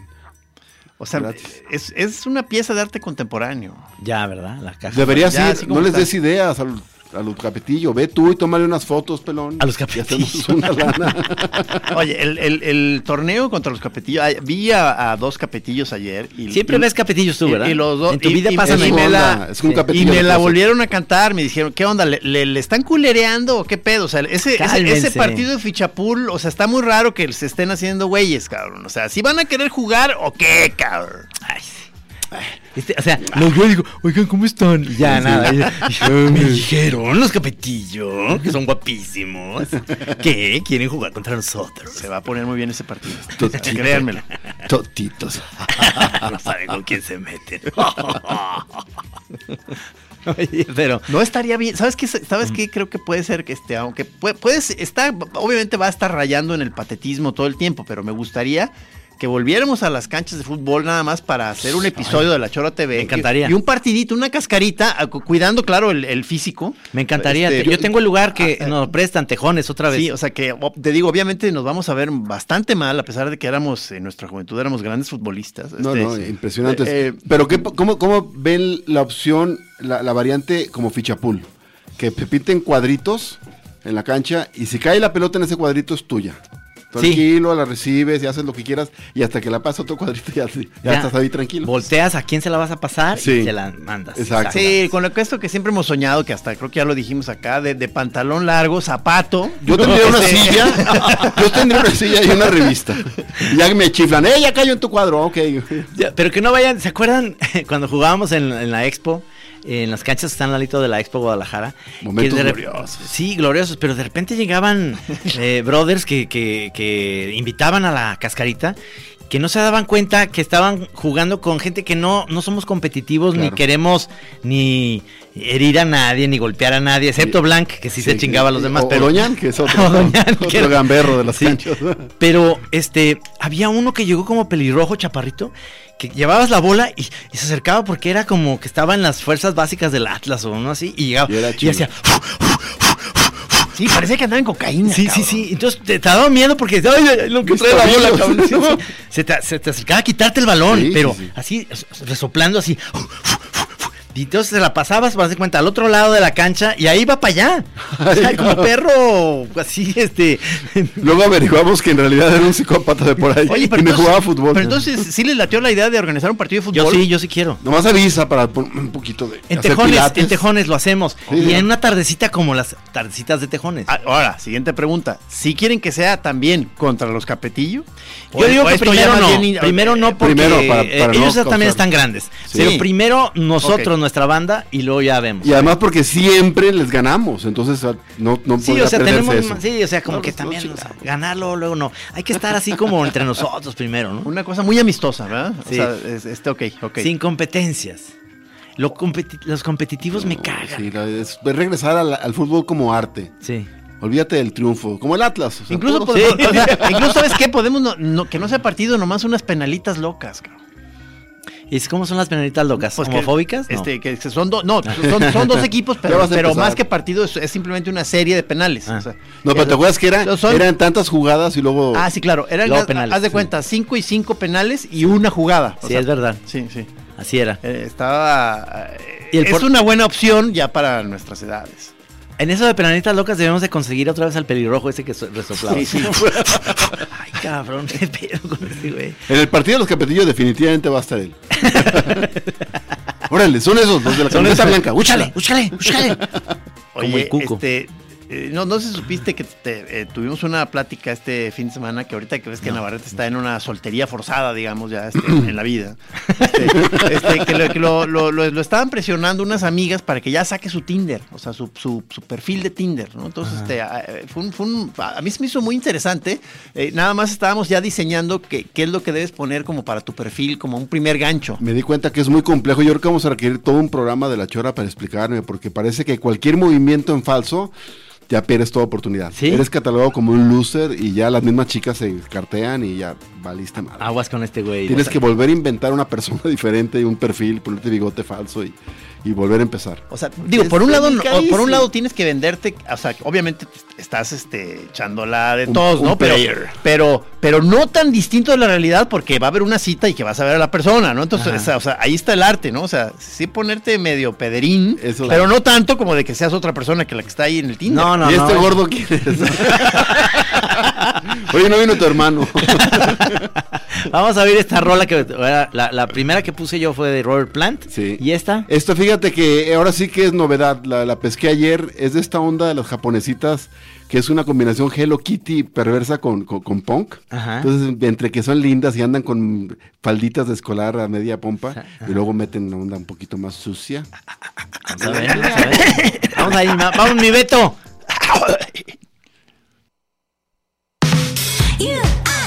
O sea, es, es una pieza de arte contemporáneo. Ya, ¿verdad? La caja. Deberías ir, no les des ideas al, a los capetillos. Ve tú y tómale unas fotos, pelón. A los Y hacemos capetillos. [laughs] una lana. [laughs] Oye, el, el- el torneo contra los capetillos, ay, vi a, a dos capetillos ayer. Y, Siempre y- ves capetillos tú, ¿verdad? y los dos- en tu vida y- pasan y me la- es un Y capetillo me la volvieron a cantar, me dijeron, ¿qué onda? ¿Le, le- le están culereando o qué pedo? O sea, ese, ese, partido de Fichapul, o sea, está muy raro que se estén haciendo güeyes, cabrón. O sea, ¿si van a querer jugar o qué, cabrón? Ay, sí. Este, o sea, no, yo digo, oigan, ¿cómo están? Y Ya, nada. y- y- [laughs] me dijeron los capetillos, que son guapísimos, [laughs] que quieren jugar contra nosotros. Se va a poner muy bien ese partido. [laughs] Totito. Créanmelo. Totitos. no saben con quién se meten. Oye, pero No estaría bien. ¿Sabes qué? ¿Sabes qué? Creo que puede ser que este, aunque puede, puedes, está, obviamente va a estar rayando en el patetismo todo el tiempo, pero me gustaría que volviéramos a las canchas de fútbol nada más para hacer un episodio de la Chora TV. Me encantaría. Y, y un partidito, una cascarita, cuidando, claro, el, el físico. me encantaría. Este, yo tengo el lugar que ah, ah, nos prestan tejones otra vez. Sí, o sea que te digo, obviamente nos vamos a ver bastante mal, a pesar de que éramos, en nuestra juventud éramos grandes futbolistas. No, Este, no, impresionantes. eh, Pero ¿qué, cómo, ¿cómo ven la opción, la, la variante como fichapul? Que se pinten cuadritos en la cancha y si cae la pelota en ese cuadrito es tuya. Tranquilo, la recibes y haces lo que quieras y hasta que la pasa otro cuadrito ya, ya Ya. estás ahí tranquilo. Volteas a quién se la vas a pasar Sí. y se la mandas. Exacto. Sí, con lo que esto que siempre hemos soñado, que hasta creo que ya lo dijimos acá, de, de pantalón largo, zapato. Yo tendría una Este, silla, [laughs] yo tendría una silla y una revista. Ya me chiflan, ¡eh, ya cayó en tu cuadro! Ok. Ya, pero que no vayan, ¿se acuerdan [laughs] cuando jugábamos en, en la Expo? En las canchas que están al lado de la Expo Guadalajara. Momentos de gloriosos. Sí, gloriosos, pero de repente llegaban [laughs] eh, brothers que, que- que invitaban a la cascarita que no se daban cuenta que estaban jugando con gente que no, no somos competitivos ni queremos ni herir a nadie ni golpear a nadie, excepto. Blanc, que sí, se chingaba a los demás. O, pero, Doñan, que es [laughs] otro, Doñan, otro que gamberro de las Sí. canchas. Pero este, había uno que llegó como pelirrojo, chaparrito, que llevabas la bola y, y se acercaba porque era como que estaba en las fuerzas básicas del Atlas o uno así, y llegaba Y era y, chido. hacía. Sí, parecía que andaba en cocaína. Sí, sí, cabrón. sí. Entonces te, te daba miedo porque ay, ay, lo que trae la bola, cabrón. Sí, sí. [laughs] Se, te, se te acercaba a quitarte el balón, Sí, pero sí, sí. así, resoplando así. Y entonces se la pasabas, vas de cuenta, al otro lado de la cancha y ahí va para allá. [laughs] O sea, como perro, así, este. [laughs] Luego averiguamos que en realidad era un psicópata de por ahí Oye, pero y me entonces, jugaba fútbol. Pero entonces sí les latió la idea de organizar un partido de fútbol. Yo sí, yo sí quiero. Nomás avisa para un poquito de. En hacer tejones, pilates. en tejones lo hacemos. Sí, y sí. en una tardecita como las tardecitas de tejones. Ah, Ahora, siguiente pregunta. ¿Si quieren que sea también contra los Capetillo? Yo digo que primero no. Primero no porque Primero, para- eh, no ellos también están grandes. Sí. Pero primero nosotros, Ok. Nuestra banda, y luego ya vemos. Y además porque siempre les ganamos, entonces ah, no, no Sí, o sea, perderse tenemos, eso. sí, o sea, como No, que también, no, o sea, ganarlo, luego no. Hay que estar así como entre nosotros primero, ¿no? Una cosa muy amistosa, ¿verdad? Sí. O sea, es- este, ok, ok. Sin competencias. Lo competi- los competitivos me cagan. Sí, la- es, es regresar al, al fútbol como arte. Sí. Olvídate del triunfo, como el Atlas. o sea, Incluso, podemos- o sea, incluso, ¿sabes qué? Podemos, no, no- que no sea partido, nomás unas penalitas locas, cabrón. ¿Y cómo son las penalitas locas? Pues que- ¿Homofóbicas? No. Este, que que son, dos no, son, son dos [laughs] equipos, pero, más que partido es, es simplemente una serie de penales. Ah. o sea, No, pero te acuerdas que era, Son- eran tantas jugadas y luego. Ah, sí, claro. Eran, penales, haz de sí. cuenta, cinco y cinco penales y una jugada. O Sí, sea, es verdad. Sí, sí. Así era. Eh, estaba. eh, Y el es por- una buena opción ya para nuestras edades. En eso de penalitas locas debemos de conseguir otra vez al pelirrojo ese que so- resoplaba. Sí, sí. [laughs] Ay, cabrón, qué pedo con este güey. En el partido de los capetillos definitivamente va a estar él. [laughs] Órale, son esos, los de la camiseta blanca. Úchale, úchale, úchale. Como Oye, el cuco. este. Eh, no, no sé si supiste que te- eh, tuvimos una plática este fin de semana que ahorita que ves que Navarrete está en una soltería forzada, digamos, ya este, en la vida. Este, este, que lo, que lo- lo- lo- lo estaban presionando unas amigas para que ya saque su Tinder, o sea, su, su- su perfil de Tinder, ¿no? Entonces, este, a, eh, fue un- fue un- a mí se me hizo muy interesante. eh, nada más estábamos ya diseñando qué, qué es lo que debes poner como para tu perfil, como un primer gancho. Me di cuenta que es muy complejo. Yo creo que vamos a requerir todo un programa de la chora para explicarme, porque parece que cualquier movimiento en falso ya pierdes toda oportunidad. ¿Sí? Eres catalogado como un loser y ya las mismas chicas se cartean y ya valiste mal. Aguas con este güey. Tienes O sea, que volver a inventar una persona [laughs] diferente y un perfil, ponerte bigote falso y, y volver a empezar. O sea, digo, por un lado, por un lado tienes que venderte, o sea, obviamente estás este echándola de Un- todos, un ¿no? Pero, player. pero, pero no tan distinto de la realidad porque va a haber una cita y que vas a ver a la persona, ¿no? Entonces, Ajá. o sea, o sea, ahí está el arte, ¿no? O sea, sí ponerte medio pederín, Eso- pero no tanto como de que seas otra persona que la que está ahí en el Tinder. No, no, ¿Y este no. gordo quién es? [laughs] Oye, no vino tu hermano. [laughs] Vamos a ver esta rola que la, la primera que puse yo fue de Robert Plant. Sí. ¿Y esta? Esto fíjate que ahora sí que es novedad, la, la pesqué ayer, es de esta onda de las japonesitas, que es una combinación Hello Kitty perversa con, con, con punk. Ajá. Entonces, entre que son lindas y andan con falditas de escolar a media pompa, y luego meten una onda un poquito más sucia. Vamos a ver, vamos a ver. Vamos vamos mi Beto. [laughs] You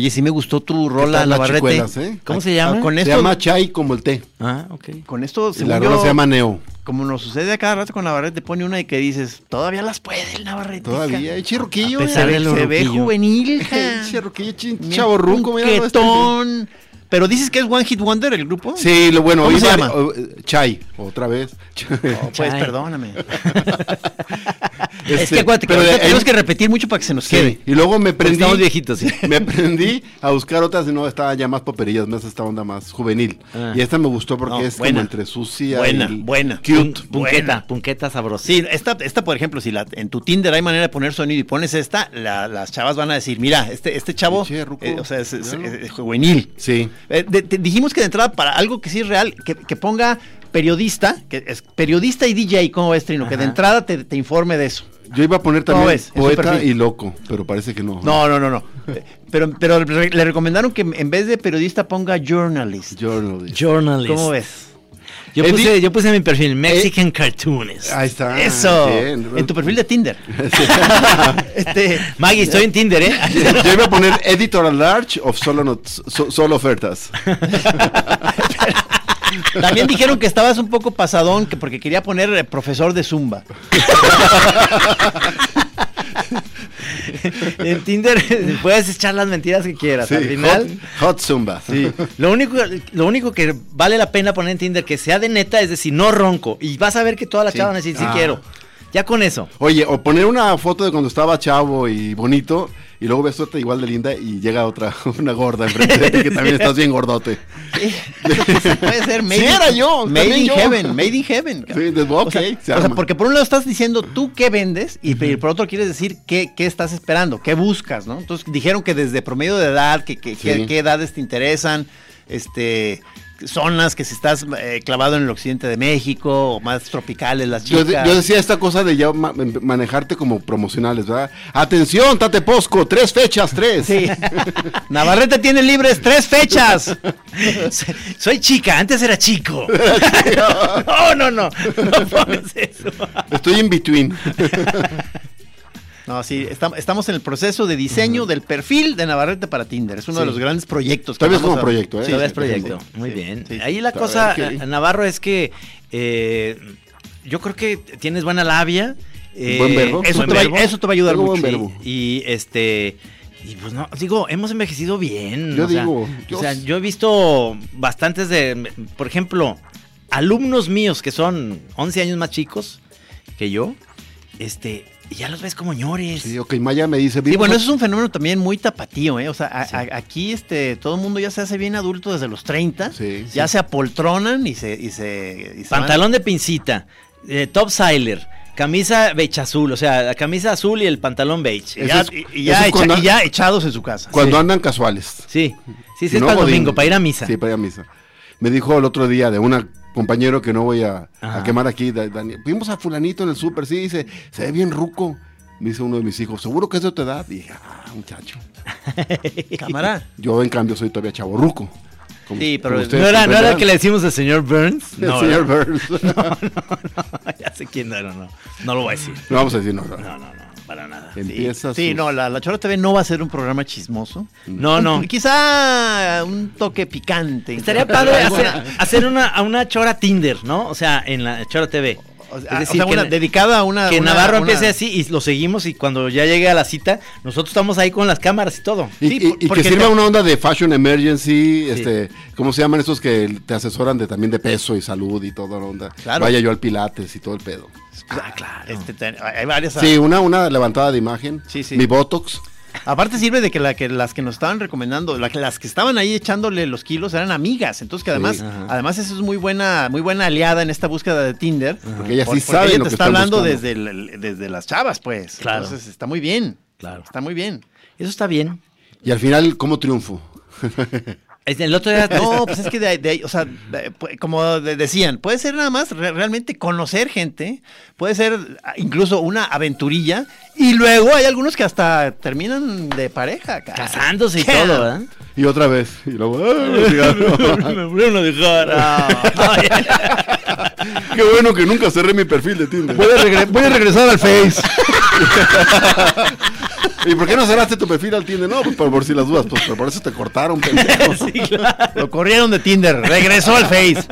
Oye, sí me gustó tu ¿Qué rola, Navarrete. eh? ¿Cómo se llama? Ah, con Se esto, llama Chai como el té. Ah, ok. con esto, según la rola yo, se llama Neo. como nos sucede a cada rato con Navarrete, pone una y que dices, todavía las puede el Navarrete. Todavía, hay chirruquillo. A pesar Se, de se ve juvenil, [laughs] ja. Chirruquillo, chin- Bien chavo ruco, mira. no, este-. Pero dices que es One Hit Wonder el grupo. Sí, lo bueno. ¿Cómo hoy se llama? eh, Chai, otra vez. [laughs] Oh, pues Chay. perdóname. [laughs] Este, es que acuérdate que ahorita tenemos en- que repetir mucho para que se nos Sí, quede. y luego me prendí. estamos viejitos, sí. [laughs] Me aprendí a buscar otras y no estaban ya más paperillas, más esta onda más juvenil. Ah. Y esta me gustó porque No, es buena. como entre sucia Buena, y buena. cute. Pun- punqueta, Buena. punqueta sabrosa. Sí, esta, esta, por ejemplo, si la, en tu Tinder hay manera de poner sonido y pones esta, la- las chavas van a decir, mira, este, este chavo, ruco. eh, o sea, es, es- Míralo. es juvenil. Sí. Eh, de- te- dijimos que de entrada, para algo que sí es real, que, que ponga periodista, que es periodista y DJ, ¿cómo ves, Trino? Que de entrada te, te informe de eso. Yo iba a poner ¿Cómo también poeta y loco, pero parece que no. No, no, no, no. Eh, Pero, pero le recomendaron que en vez de periodista ponga journalist. Journalist. Journalist. ¿Cómo ves? Yo Edi- puse, yo puse en mi perfil Mexican Cartoonist. Ahí está. Eso. bien. En tu perfil de Tinder. [laughs] [laughs] este, Maggie, estoy en Tinder, ¿eh? Yo iba a poner editor at large of solo, not- so- solo ofertas. [laughs] también dijeron que estabas un poco pasadón que porque quería poner eh, profesor de Zumba. [laughs] en Tinder [laughs] puedes echar las mentiras que quieras. Sí, Al final, hot, hot Zumba. sí. Lo único, lo único que vale la pena poner en Tinder que sea de neta es decir, no ronco. Y vas a ver que todas las Sí. chavas van a decir, sí Ah. quiero. Ya con eso. Oye, o poner una foto de cuando estaba chavo y bonito, y luego ves otra igual de linda y llega otra, [laughs] una gorda enfrente de ti que también estás bien gordote. [laughs] Puede ser Sí, era yo, Made in yo. heaven, made in heaven. Sí, entonces, ok, o sea, se o sea, porque por un lado estás diciendo tú qué vendes y por otro quieres decir qué, qué estás esperando, qué buscas, ¿no? Entonces dijeron que desde promedio de edad, que, que- Sí. qué edades te interesan, este zonas que si estás eh, clavado en el occidente de México o más tropicales las chicas. yo decía esta cosa de ya ma- manejarte como promocionales, ¿verdad? Atención, Tate Posco, tres fechas, tres. Sí. [laughs] Navarrete tiene libres tres fechas. Soy- Soy chica, antes era chico. [laughs] [laughs] no, no, no. No pongas eso. Estoy in between. No, sí, estam- estamos en el proceso de diseño del perfil de Navarrete para Tinder. Es uno de los grandes proyectos. que Todavía es como a- proyecto, ¿eh? Sí, Todavía es proyecto. sí, Muy bien. Ahí la cosa, Navarro, es que eh, yo creo que tienes buena labia. eh, Buen verbo. Eso, buen te va, eso te va a ayudar mucho. buen Sí. verbo. Y este. Y pues no, digo, hemos envejecido bien. Yo o sea, digo, yo o sea, yo he visto bastantes de, por ejemplo, alumnos míos que son 11 años más chicos que yo, este, y ya los ves como ñores. Sí, ok, Maya me dice. Sí, "Vimos bueno, eso es un fenómeno también muy tapatío, ¿eh? O sea, a- a- aquí este, todo el mundo ya se hace bien adulto desde los 30. Sí, ya sí. se apoltronan y se... Y se, y se van- Pantalón de pincita, eh, top siler, camisa beige azul, o sea, la camisa azul y el pantalón beige. y ya, es- y- ya eso es echa- cuando- y ya echados en su casa. Cuando andan casuales. Sí, sí, sí, Y es no para el domingo, para ir a misa. Sí, para ir a misa. Me dijo el otro día de un compañero que no voy a, quemar aquí, da- Dani, Vimos a fulanito en el súper, sí, dice, se ve bien ruco. Me dice uno de mis hijos, ¿seguro que es de tu edad? Y dije, ah, muchacho. [laughs] Cámara. Yo, en cambio, soy todavía chavo ruco. Como- Sí, pero ¿No era, ¿No era el que le decimos al señor Burns? El No, señor ¿verdad? Burns. [laughs] No, no, no, ya sé quién era, no. No lo voy a decir. No vamos a decir no. no. No, no, no, para nada. Empieza Sí, sus- no, la, la Chora TV no va a ser un programa chismoso. No, no. Quizá un toque picante. Estaría padre hacer, hacer una, a una chora Tinder, ¿no? O sea, en la chora TV. O sea, Es decir, o sea, que, una- dedicada a una. que una- Navarro una- empiece así y lo seguimos y cuando ya llegue a la cita, nosotros estamos ahí con las cámaras y todo. Y, Sí, y- y que sirva te- una onda de fashion emergency, este, ¿cómo se llaman esos que te asesoran de también de peso y salud y toda la onda? Claro. Vaya yo al pilates y todo el pedo. Ah, claro. Este, te- hay varias. Sí, una, una levantada de imagen. Sí, sí. Mi Botox. Aparte sirve de que, la, que las que nos estaban recomendando, la las que estaban ahí echándole los kilos eran amigas. Entonces que además, Sí. Además eso es muy buena, muy buena aliada en esta búsqueda de Tinder. Porque ellas sí Por- porque saben ella lo te que está hablando buscando. desde, el- desde las chavas, pues. Claro. Entonces está muy bien. Claro. Está muy bien. Eso está bien. Y al final, ¿cómo triunfo? [laughs] El otro día No, pues es que de, ahí- de o sea, de- como de- decían, puede ser nada más re- realmente conocer gente, puede ser ah, incluso una aventurilla, y luego hay algunos que hasta terminan de pareja. cara. casándose y ¿Qué? todo, ¿verdad? Y otra vez. Y luego, [laughs] ¡ay, cigarro! Me volvieron a dejar. [laughs] Qué bueno que nunca cerré mi perfil de Tinder. Voy a, regre- voy a regresar al Face. [laughs] ¿Y por qué no cerraste tu perfil al Tinder? No, pues por, por si las dudas, pues por eso te cortaron, pendejo. [laughs] Lo corrieron de Tinder, regresó al Face.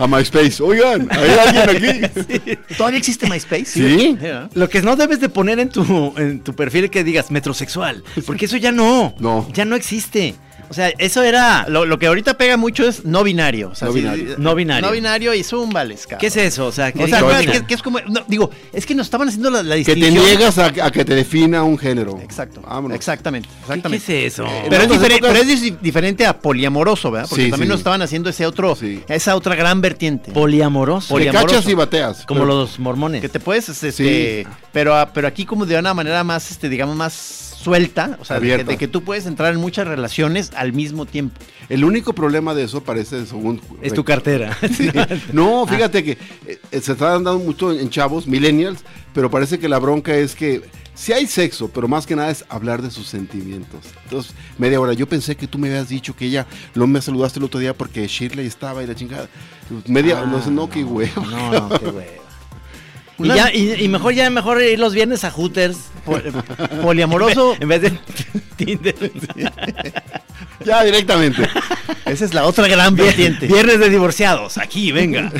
A MySpace. Oigan, ¿hay alguien aquí? ¿Todavía existe MySpace? Sí. Lo que no debes de poner en tu, en tu perfil es que digas metrosexual, porque eso ya no, No. ya no existe. O sea, eso era... Lo, lo que ahorita pega mucho es no binario. O sea, No sí, binario. eh, No binario. No binario y zúmbales, cabrón. ¿Qué es eso? O sea, que O sea, no, que, que es como. no, digo, es que nos estaban haciendo la, la Que te distinción. niegas a, a que te defina un género. Exacto. Vámonos. Exactamente. ¿Qué, Exactamente. qué es eso? Pero es, épocas- pero es diferente a poliamoroso, ¿verdad? Porque Sí, también sí. nos estaban haciendo ese otro, Sí. esa otra gran vertiente. Poliamoroso. Poliamoroso. cachas y bateas. como Pero- los mormones. que te puedes, este, Sí. Pero, a- pero aquí como de una manera más, este, digamos, más suelta, o sea, de que, de que tú puedes entrar en muchas relaciones al mismo tiempo. El único problema de eso parece, según... Es tu cartera. [laughs] No, fíjate que eh, se está dando mucho en chavos, millennials, pero parece que la bronca es que si hay sexo, pero más que nada es hablar de sus sentimientos. Entonces, media hora, yo pensé que tú me habías dicho que ella no me saludaste el otro día porque Shirley estaba y la chingada. Media, Ah, no, sé, no, qué huevo. No, no, qué güey. Y, ya, y, y mejor ya mejor ir los viernes a Hooters. [laughs] Poliamoroso, En vez de [laughs] Tinder. Ya, directamente. [laughs] esa es la otra gran vertiente. Viernes de divorciados. Aquí, venga.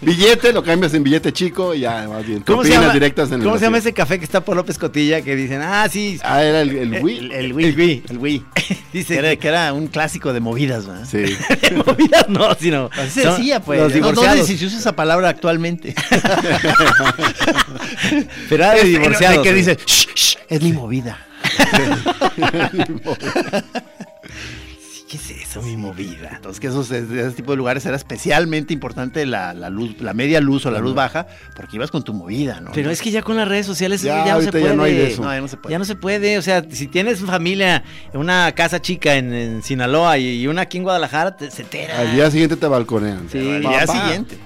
billete, lo cambias en billete chico y ya, más bien. ¿Cómo se llama, directas en el ¿cómo se llama ese café que está por López Cotilla que dicen, ah, sí, Ah, era el, el Wii. El, el Wii. El Wii. El Wii. dice Que era, que era un clásico de movidas, ¿verdad? Sí. de movidas no, sino Así se decía, pues. Los No, no sé si se usa esa palabra actualmente. [laughs] pero de divorciados. de que dice, "Shh, shh, es mi movida. [laughs] ¿Qué es eso, mi movida? Entonces, que esos, ese tipo de lugares era especialmente importante la, la luz, la media luz o la luz baja, porque ibas con tu movida, ¿no? Pero es que ya con las redes sociales Ya, ya, no se ahorita puede. ya no hay de eso. No, ya no se puede. Ya no se puede, o sea, si tienes familia una casa chica en, en Sinaloa y, y una aquí en Guadalajara, te, se entera. Al día siguiente te balconean. Sí. Al día Papá, siguiente.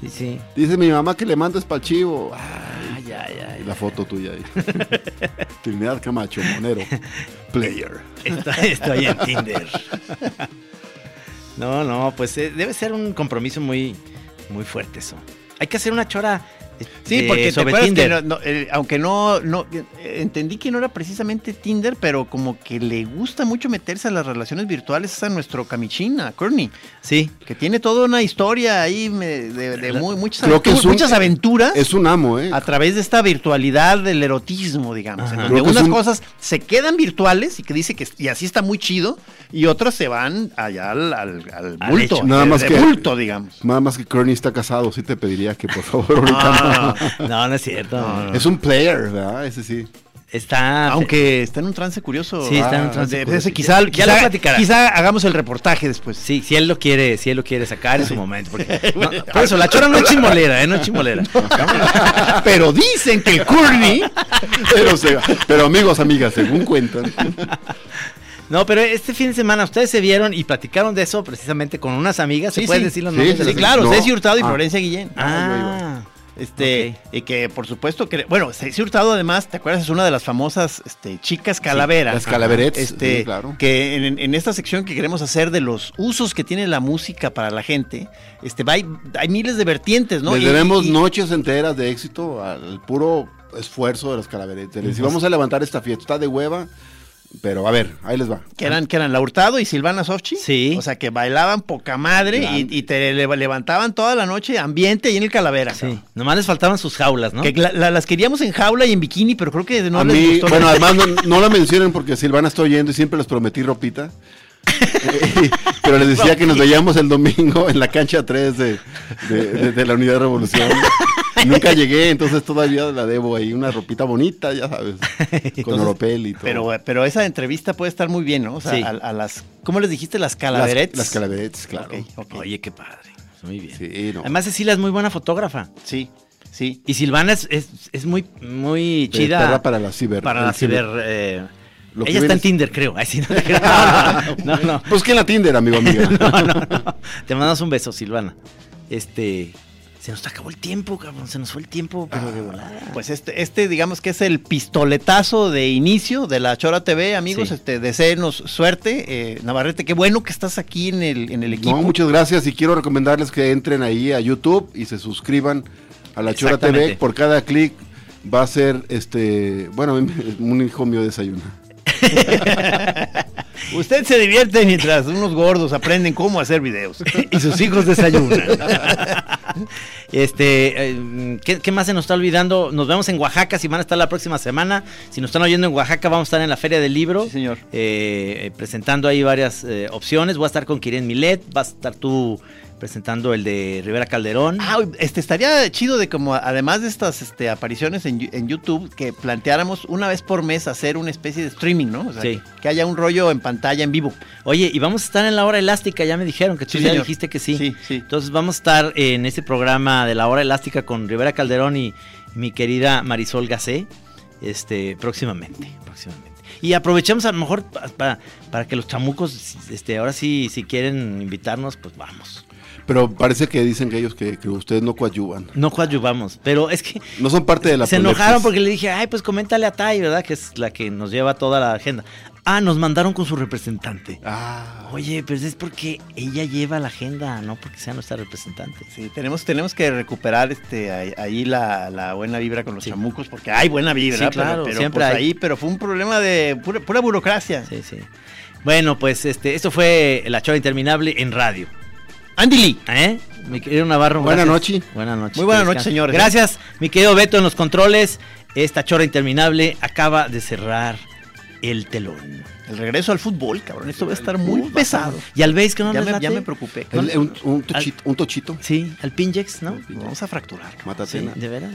Sí, sí. Dice mi mamá que le mandes para chivo. Ay, ay, ay. Y la foto tuya ahí. [laughs] Trinidad Camacho, monero. Player. Estoy, estoy en Tinder. No, no, pues eh, debe ser un compromiso muy, muy fuerte eso. Hay que hacer una chora. Eh, Sí, de- porque te sobre acuerdas que Tinder. no- no, eh, aunque no, no eh, entendí que no era precisamente Tinder, pero como que le gusta mucho meterse a las relaciones virtuales es a nuestro camichín, a Courtney, Sí. que tiene toda una historia ahí me- de, de muy- muchas, Creo que aventu- es un- muchas aventuras Es un amo, ¿eh? a través de esta virtualidad del erotismo, digamos, Ajá. en donde que unas un- cosas se quedan virtuales y que dice que y así está muy chido y otras se van allá al, al, bulto. Nada de- más de que- bulto, digamos. Nada más que Kearney está casado, sí te pediría que por favor [laughs] ahorita Ah, [laughs] No, no es cierto. no. [laughs] Es un player, ¿verdad? Ese sí. Está. Aunque está en un trance curioso. Sí, está en un Ah, trance de- curioso. ese quizá, Ya- ya lo quizá- platicará. quizá hagamos el reportaje después. Sí, si él lo quiere, si él lo quiere sacar en su momento. Porque, [laughs] no, por eso, la chora no es chimolera, ¿eh? No es chimolera. Pero dicen que el Courtney Pero, amigos, amigas, según cuentan. No, pero este fin de semana ustedes se vieron y platicaron de eso precisamente con unas amigas. ¿Se Sí, pueden sí. decir los Sí, nombres de Sí, claro, No. Ceci Hurtado y Ah. Florencia Guillén. Ah, Este, y que por supuesto que, bueno, Ceci Hurtado además, ¿te acuerdas? Es una de las famosas este, chicas calaveras. las calaverettes, Este, sí, claro. que en, en esta sección que queremos hacer de los usos que tiene la música para la gente, este, hay, hay miles de vertientes, ¿no? Les Y- debemos y- noches enteras de éxito al puro esfuerzo de los calaveretes. Les vamos a levantar esta fiesta. De hueva, pero a ver, ahí les va. Que eran, que eran la Hurtado y Silvana Sofchi. Sí. O sea, que bailaban poca madre y, y te le- levantaban toda la noche ambiente ahí en el Calavera. sí. cabrón. Nomás les faltaban sus jaulas, ¿no? Que la- la- las queríamos en jaula y en bikini, pero creo que no a les mí, gustó. bueno, además no, no la mencionen porque Silvana está oyendo y siempre les prometí ropita. Eh, [laughs] pero les decía que nos veíamos el domingo en la cancha 3 de, de- de- de la Unidad de Revolución. [laughs] [laughs] Nunca llegué, entonces todavía la debo ahí, una ropita bonita, ya sabes, [laughs] con oropel y todo. Pero, pero esa entrevista puede estar muy bien, ¿no? O sea, Sí. a, a las, ¿cómo les dijiste? Las las, calaverettes. las calaverettes, claro. Oye, qué padre. Muy bien. Sí, no. Además, Cecilia es muy buena fotógrafa. Sí, sí. Y Silvana es, es, es muy, muy chida. perra para la ciber. para la ciber. eh, Lo ella está en es- Tinder, creo. Ay, sí, no, te creo. no, [laughs] no, no, no. Pues que en la Tinder, amigo, amiga. No, no, no. Te mandamos un beso, Silvana. Este. Se nos acabó el tiempo, cabrón. Se nos fue el tiempo, pero de volada. Pues este, este, digamos que es el pistoletazo de inicio de la Chora TV, amigos. Sí. Este, deseenos suerte. Eh, Navarrete, qué bueno que estás aquí en el, en el equipo. No, muchas gracias y quiero recomendarles que entren ahí a YouTube y se suscriban a la Chora TV. Por cada clic va a ser, este, bueno, [laughs] un hijo mío desayuna. [laughs] Usted se divierte mientras unos gordos aprenden cómo hacer videos. [laughs] y sus hijos desayunan. [laughs] este, eh, ¿qué, qué más se nos está olvidando? Nos vemos en Oaxaca, si van a estar la próxima semana. Si nos están oyendo en Oaxaca, vamos a estar en la Feria del Libro. Sí, señor. eh, eh, presentando ahí varias eh, opciones. Voy a estar con Kiren Milet, vas a estar tú presentando el de Rivera Calderón. Ah, este estaría chido de como además de estas este, apariciones en, YouTube que planteáramos una vez por mes hacer una especie de streaming, ¿no? O sea, Sí. que haya un rollo en pantalla en vivo. Oye, y vamos a estar en la hora elástica, ya me dijeron que tú Sí, ya señor. dijiste que sí. Sí, sí. Entonces vamos a estar en ese programa de la hora elástica con Rivera Calderón y mi querida Marisol Gacé, este, próximamente, próximamente. Y aprovechemos a lo mejor pa- pa- para que los chamucos, este, ahora sí, si quieren invitarnos, pues vamos. Pero parece que dicen que ellos que, que ustedes no coadyuvan. No coadyuvamos, pero es que No son parte de la se enojaron porque le dije, ay, pues coméntale a Tai, ¿verdad? Que es la que nos lleva toda la agenda. Ah, nos mandaron con su representante. Ah, Oye, pero es porque ella lleva la agenda, no porque sea nuestra representante. Sí, tenemos, tenemos que recuperar este ahí, la, la buena vibra con los Sí. chamucos, porque hay buena vibra, Sí, pero- claro, pero, siempre pues hay. ahí, pero fue un problema de pura, pura burocracia. Sí, sí. Bueno, pues este, esto fue La Chora Interminable en radio. Andy Lee. ¿Eh? Mi querido Navarro. Buenas noches. Buenas noches. Muy buenas noches, descansen. señores. Gracias, mi querido Beto en los controles. Esta Chora Interminable acaba de cerrar el telón. El regreso al fútbol, cabrón. Esto va a estar muy pesado. ¿Y al veis que no Ya me, late? ya me preocupé. el- un, un tochito, un tochito. Sí, al Pinjex, ¿no? Vamos a fracturar. cabrón. Sí. ¿de veras?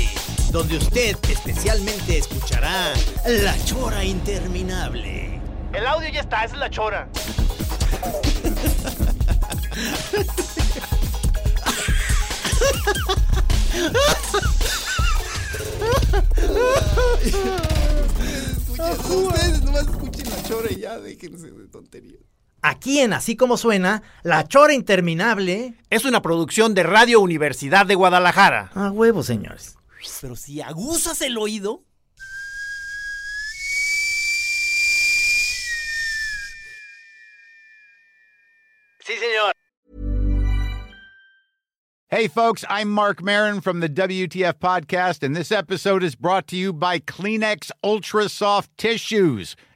donde usted especialmente escuchará la chora interminable. El audio ya está, esa es la Chora. Ustedes nomás escuchen la chora y ya, déjense de tonterías. Aquí en Así Como Suena, La Chora Interminable. Es una producción de Radio Universidad de Guadalajara. A huevo, señores. Pero si aguzas el oído, Sí, señor. Hey, folks, I'm Mark Marin from the WTF Podcast, and this episode is brought to you by Kleenex Ultra Soft Tissues,